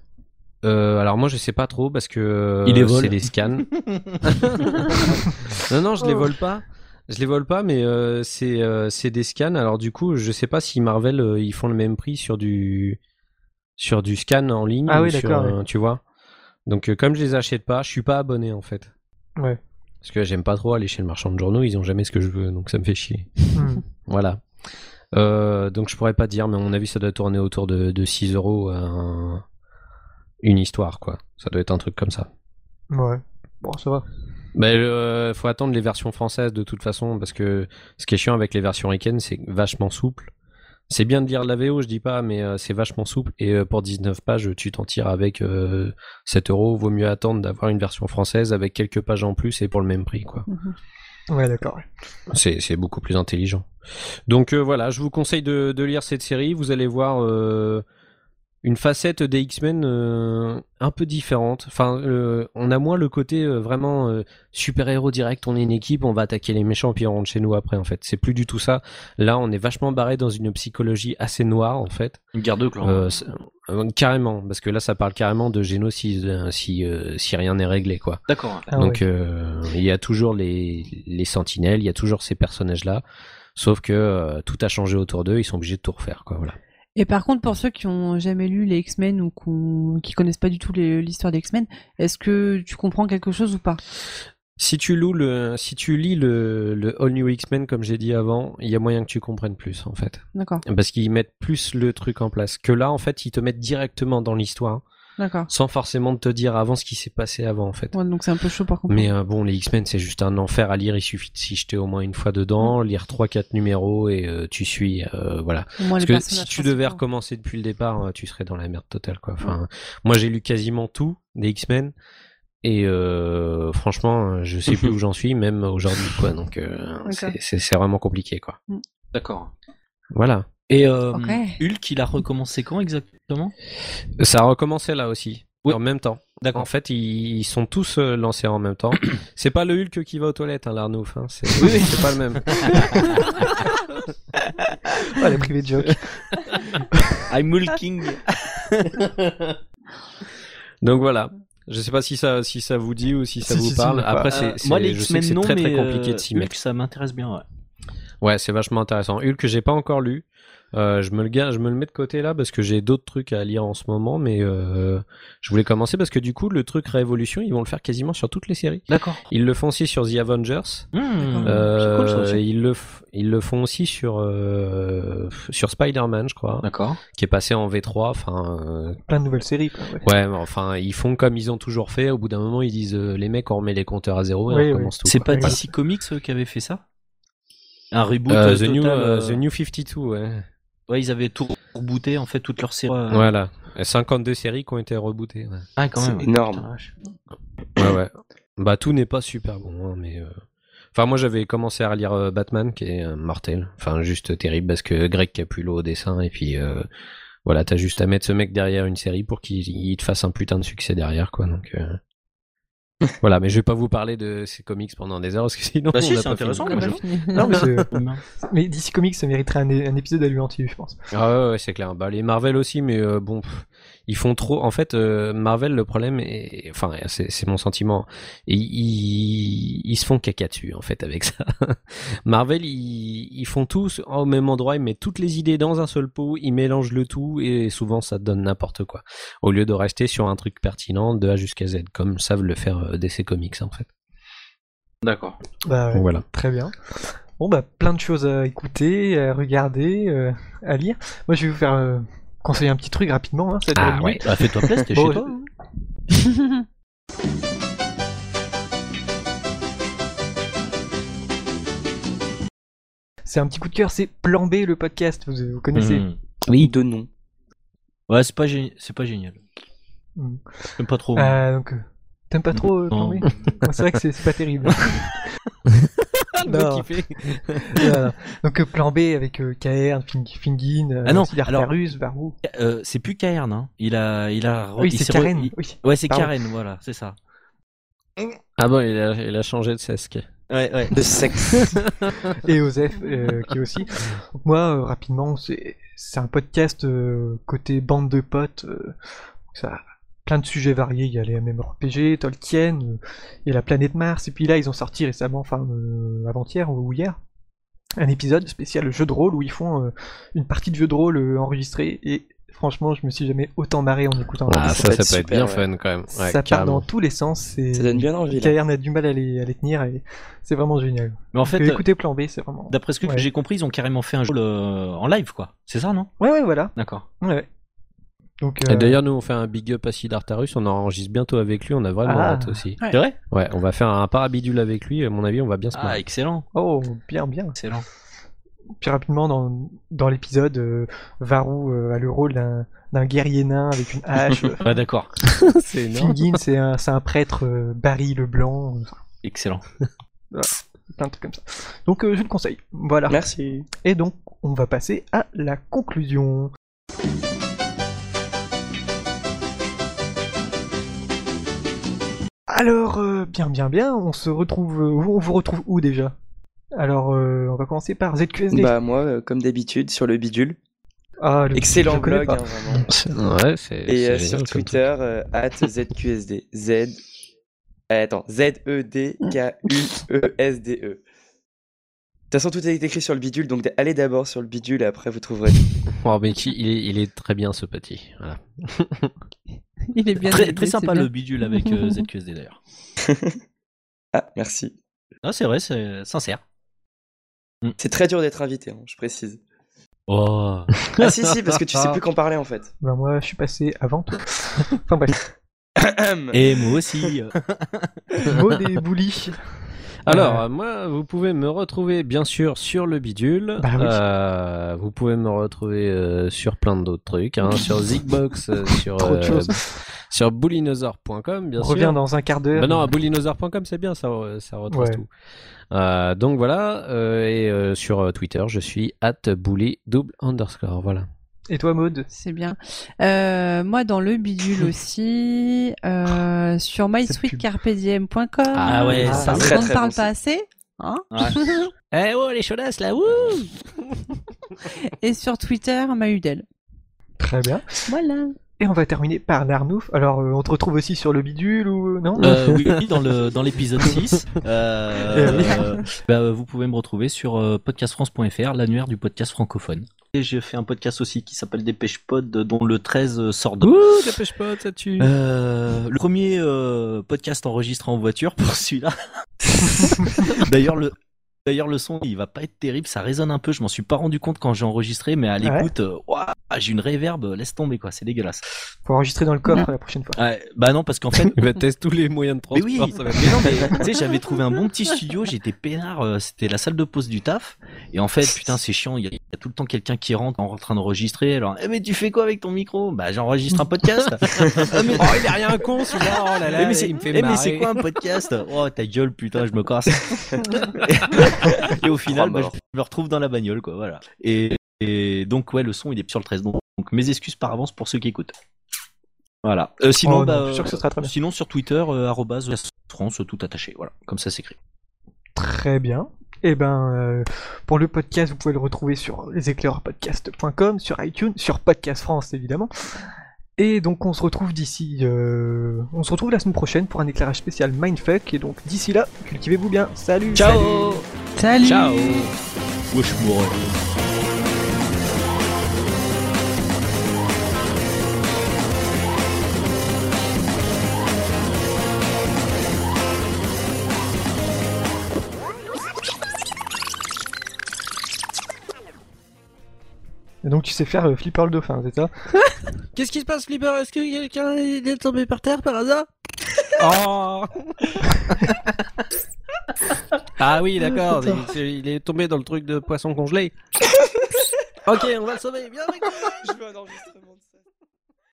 Euh, alors moi je sais pas trop parce que euh, Il c'est des scans. non non je les Oh. vole pas. Je les vole pas, mais euh, c'est euh, des scans. Alors du coup je sais pas si Marvel euh, ils font le même prix sur du sur du scan en ligne. Ah ou oui, d'accord, Tu vois. Donc euh, comme je les achète pas, je suis pas abonné en fait. Ouais. Parce que j'aime pas trop aller chez le marchand de journaux, ils ont jamais ce que je veux, donc ça me fait chier. Hmm. Voilà. Euh, donc je pourrais pas dire, mais à mon avis ça doit tourner autour de, de 6 euros un- une histoire, quoi. Ça doit être un truc comme ça. Ouais. Bon, ça va. Mais euh, faut attendre les versions françaises de toute façon, parce que ce qui est chiant avec les versions ricaines, c'est vachement souple. C'est bien de lire la VO, je dis pas, mais euh, c'est vachement souple. Et euh, pour 19 pages, tu t'en tires avec euh, 7 euros. Vaut mieux attendre d'avoir une version française avec quelques pages en plus et pour le même prix, quoi. Mhm. Ouais, d'accord. C'est c'est beaucoup plus intelligent. Donc euh, voilà, je vous conseille de, de lire cette série. Vous allez voir euh, une facette des X-Men euh, un peu différente. Enfin, euh, on a moins le côté euh, vraiment euh, super-héros direct. On est une équipe, on va attaquer les méchants puis on rentre chez nous après. En fait, c'est plus du tout ça. Là, on est vachement barré dans une psychologie assez noire en fait. Une guerre de clans. Euh, euh, carrément, parce que là, ça parle carrément de génocide si euh, si rien n'est réglé quoi. D'accord. Ah Donc ouais. euh, il y a toujours les, les sentinelles, il y a toujours ces personnages-là, sauf que euh, tout a changé autour d'eux, ils sont obligés de tout refaire, quoi. Voilà. Et par contre, pour ceux qui ont jamais lu les X-Men ou qui connaissent pas du tout l'histoire des X-Men, est-ce que tu comprends quelque chose ou pas? Si tu loues le, si tu lis le, le All New X-Men comme j'ai dit avant, il y a moyen que tu comprennes plus en fait, D'accord, parce qu'ils mettent plus le truc en place. Que là, en fait, ils te mettent directement dans l'histoire. Sans forcément te dire avant ce qui s'est passé avant en fait. Ouais, donc c'est un peu chaud pour comprendre. Mais euh, bon, les X-Men, c'est juste un enfer à lire. Il suffit de s'y jeter au moins une fois dedans, lire trois, quatre numéros et euh, tu suis. euh, voilà. Moins, Parce que si tu devais recommencer depuis le départ, tu serais dans la merde totale, quoi. Enfin, moi, j'ai lu quasiment tout des X-Men. Et euh, franchement, je sais plus où j'en suis, même aujourd'hui, quoi. Donc, euh, c'est- vraiment compliqué, quoi. D'accord. Voilà. Et euh. Hulk, il a recommencé quand exactement? Ça a recommencé là aussi, Oui. en même temps. D'accord. En fait, ils, sont tous euh, lancés en même temps. c'est pas le Hulk qui va aux toilettes, hein, l'Arnouf. Hein. C'est Oui, pas le même. Ah, les privés joke. I'm Hulking. Donc voilà. Je sais pas si ça, si ça vous dit ou si ça Si, vous si, parle. Après, Euh, c'est, moi, les X-Men, non, très très mais compliqué euh, de s'y Hulk, mettre. ça m'intéresse bien. Ouais. Ouais, c'est vachement intéressant. Hulk, j'ai pas encore lu. Euh, je me le je me le mets de côté là parce que j'ai d'autres trucs à lire en ce moment, mais euh, je voulais commencer parce que du coup le truc Révolution, ils vont le faire quasiment sur toutes les séries. D'accord. Ils le font aussi sur The Avengers. Hmm, Euh, c'est cool, ça ils le ils le font aussi sur euh, sur Spider-Man, je crois, D'accord. qui est passé en V3. Enfin, euh, Plein de nouvelles séries. Quoi, ouais. ouais, mais enfin ils font comme ils ont toujours fait. Au bout d'un moment, ils disent euh, les mecs, on remet les compteurs à zéro et Oui, on oui. recommence tout. C'est pas DC Comics qui avait fait ça? Un reboot Euh, The, total, New, euh, The New 52, ouais. Ouais, ils avaient tout rebooté en fait toutes leurs séries. euh. Voilà. Et 52 séries qui ont été rebootées. Ouais. Ah, quand C'est même. énorme. Putain, la vache. Ouais, ouais. Bah, tout n'est pas super bon, hein, mais. euh, Enfin, moi, j'avais commencé à relire euh, Batman, qui est euh, mortel. Enfin, juste terrible, parce que Greg Capullo au dessin, et puis. euh, Voilà, t'as juste à mettre ce mec derrière une série pour qu'il il te fasse un putain de succès derrière, quoi. Donc. Euh, voilà, mais je vais pas vous parler de ces comics pendant des heures, parce que sinon. Bah si, c'est pas intéressant, fini. moi, On a je- fini. Non, mais, c'est- Humain. mais DC Comics, ça mériterait un, un épisode à lui entier, je pense. Ah ouais, ouais, c'est clair. Bah les Marvel aussi, mais euh, bon, pff, ils font trop. En fait, euh, Marvel, le problème, est... enfin, c'est mon sentiment. Et ils, ils se font caca dessus, en fait, avec ça. Marvel, ils, ils font tous au même endroit, ils mettent toutes les idées dans un seul pot, ils mélangent le tout, et souvent ça donne n'importe quoi. Au lieu de rester sur un truc pertinent de A jusqu'à Z, comme savent le faire euh, DC Comics, en fait. D'accord. Bah, ouais, voilà. Très bien. Bon, bah, plein de choses à écouter, à regarder, euh, à lire. Moi, je vais vous faire euh, conseiller un petit truc rapidement. Hein, ça dure Ah ouais. Bah, fais-toi plaisir, t'es Bon, chez toi. je- hein. C'est un petit coup de cœur, c'est Plan B, le podcast, vous, vous connaissez. Hmm. Oui. De nom. Ouais, c'est pas, gé- c'est pas génial. Hmm. J'aime pas trop. Euh, donc, euh, t'aimes pas trop euh, Plan Non. B? C'est vrai que c'est pas terrible. Le mec Non. qui fait- Voilà. Donc, euh, Plan B avec euh, Fing- Fingin, euh, Ah non, alors- Artarus, Varou. Euh, c'est plus Cairn, hein. Il a, il a. Oui, c'est Karen. re- il- Oui. Ouais, c'est. Karen, voilà, c'est ça. Ah bon, il a, il a changé de sesque. Ouais, ouais. De sexe. et Osef euh, qui est aussi. Donc moi, euh, rapidement, c'est c'est un podcast euh, côté bande de potes. euh, ça plein de sujets variés. Il y a les MMORPG, Tolkien, euh, il y a la planète Mars. Et puis là, ils ont sorti récemment, enfin euh, avant-hier ou hier, un épisode spécial jeu de rôle où ils font euh, une partie de jeu de rôle euh, enregistrée. Et franchement, je me suis jamais autant marré en écoutant. Ah, ça ça, peut ça être peut être super, bien ouais. fun quand même. Ouais, ça part dans tous les sens. c'est- Ça donne bien envie. A du mal à les, à les tenir et c'est vraiment génial. Mais en fait, euh, écoutez Plan B, c'est vraiment. d'après ce que Ouais. j'ai compris, ils ont carrément fait un jeu euh, en live, quoi. C'est ça, non? Ouais, ouais, voilà. D'accord. Ouais, Et euh, d'ailleurs, nous, on fait un big up à Sidartarus, on enregistre bientôt avec lui, on a vraiment Ah. hâte aussi. Ouais. C'est vrai Ouais, on va faire un parabidule avec lui, à mon avis, on va bien se Ah, marrer. excellent. Oh, bien, bien. Excellent. Puis rapidement, dans, dans l'épisode, euh, Varou euh, a le rôle d'un d'un guerrier nain avec une hache. Ouais, d'accord. c'est énorme. Fingin, c'est un, c'est un prêtre euh, Barry le Blanc. Excellent. Plein de trucs comme ça. Donc, euh, je le conseille. Voilà. Merci. Et donc, on va passer à la conclusion. Alors, euh, bien, bien, bien, on se retrouve. euh, on vous retrouve où déjà? Alors, euh, on va commencer par ZQSD. Bah moi, euh, comme d'habitude, sur le bidule. Ah, le- Excellent le connais blog, hein, vraiment. Ouais, c'est. Et c'est euh, génial sur comme. Twitter, euh, at ZQSD. Z. Euh, attends, E Z-E-D-K-U-E-S-D-E. De toute façon, tout est écrit sur le bidule, donc allez d'abord sur le bidule et après vous trouverez. Oh, mais qui- il, est, il est très bien ce petit. Voilà. Il est bien Très, très sympa bien. le bidule avec euh, ZQSD d'ailleurs. Ah, merci. Ah, c'est vrai, c'est sincère. C'est très dur d'être invité, hein, je précise. Oh. Ah si, si, parce que tu sais plus qu'en parler en fait. Ben, moi, je suis passé avant toi. enfin bref. Et moi aussi. Mot des boulis. Alors, Euh, moi, vous pouvez me retrouver bien sûr sur le bidule. Bah oui. Euh, vous pouvez me retrouver euh, sur plein d'autres trucs, hein, sur Zigbox, sur sur boulinosaure.com, bien On sûr. revient dans un quart d'heure. Bah non, à boulinosaure.com, c'est bien, ça, ça retrace Ouais. tout. Donc voilà, et sur Twitter, je suis at bully double underscore, voilà. Et toi, Maud C'est bien. Euh, moi, dans le bidule aussi, euh, sur mysweetcarpediem.com. Ah ouais, Ah, ça. on ne parle bon pas site. assez. Hein Ouais. Eh oh, les chaudasses là, wouh Et sur Twitter, Mahudel. Très bien. Voilà. Et on va terminer par l'Arnouf. Alors, euh, on te retrouve aussi sur le bidule ou non Euh, oui, oui, dans le dans l'épisode 6. Euh, Eh euh, bah, vous pouvez me retrouver sur euh, podcastfrance.fr, l'annuaire du podcast francophone. J'ai fait un podcast aussi qui s'appelle Dépêche Pod, dont le 13 sort de. Ouh, dépêche pas, ça tue. Euh, le premier euh, podcast enregistré en voiture pour celui-là. D'ailleurs, le. D'ailleurs, le son, il va pas être terrible, ça résonne un peu. Je m'en suis pas rendu compte quand j'ai enregistré, mais à l'écoute, euh, ouah, j'ai une réverb, laisse tomber quoi, c'est dégueulasse. Faut enregistrer dans le coffre la prochaine fois. Ouais, bah non, parce qu'en fait, Il va tester tous les moyens de Mais transport. oui, ça va mais non, mais tu sais, j'avais trouvé un bon petit studio, j'étais peinard, euh, c'était la salle de pause du taf. Et en fait, putain, c'est chiant, il y, a- y a tout le temps quelqu'un qui rentre en train d'enregistrer. Alors, eh, mais tu fais quoi avec ton micro? Bah, j'enregistre un podcast. Ah, mais- Oh, il est rien con, celui-là. Oh là là, Eh, mais c'est il me fait eh, mais c'est quoi un podcast? Oh, ta gueule, putain, je me casse. et au final, Oh, bah, je me retrouve dans la bagnole, quoi, voilà. Et, et donc, ouais, le son, il est sur le 13. Donc, donc, mes excuses par avance pour ceux qui écoutent. Voilà. Euh, sinon, Oh non, bah, je suis sûr que ce sera très bien. sinon sur Twitter, euh, arrobase France, tout attaché. Voilà, comme ça s'écrit. Très bien. Et ben, euh, pour le podcast, vous pouvez le retrouver sur leséclairpodcast.com, sur iTunes, sur Podcast France évidemment. Et donc on se retrouve d'ici, euh, on se retrouve la semaine prochaine pour un éclairage spécial Mindfuck. Et donc d'ici là, cultivez-vous bien. Salut. Ciao Salut Ciao. Wesh. Et donc tu sais faire euh, Flipper le dauphin, c'est ça? Qu'est-ce qui se passe, Flipper? Est-ce que quelqu'un est tombé par terre par hasard? Oh Ah oui, d'accord. il, il est tombé dans le truc de poisson congelé. ok, on va le sauver. Viens avec moi. Je veux un enregistrement de ça.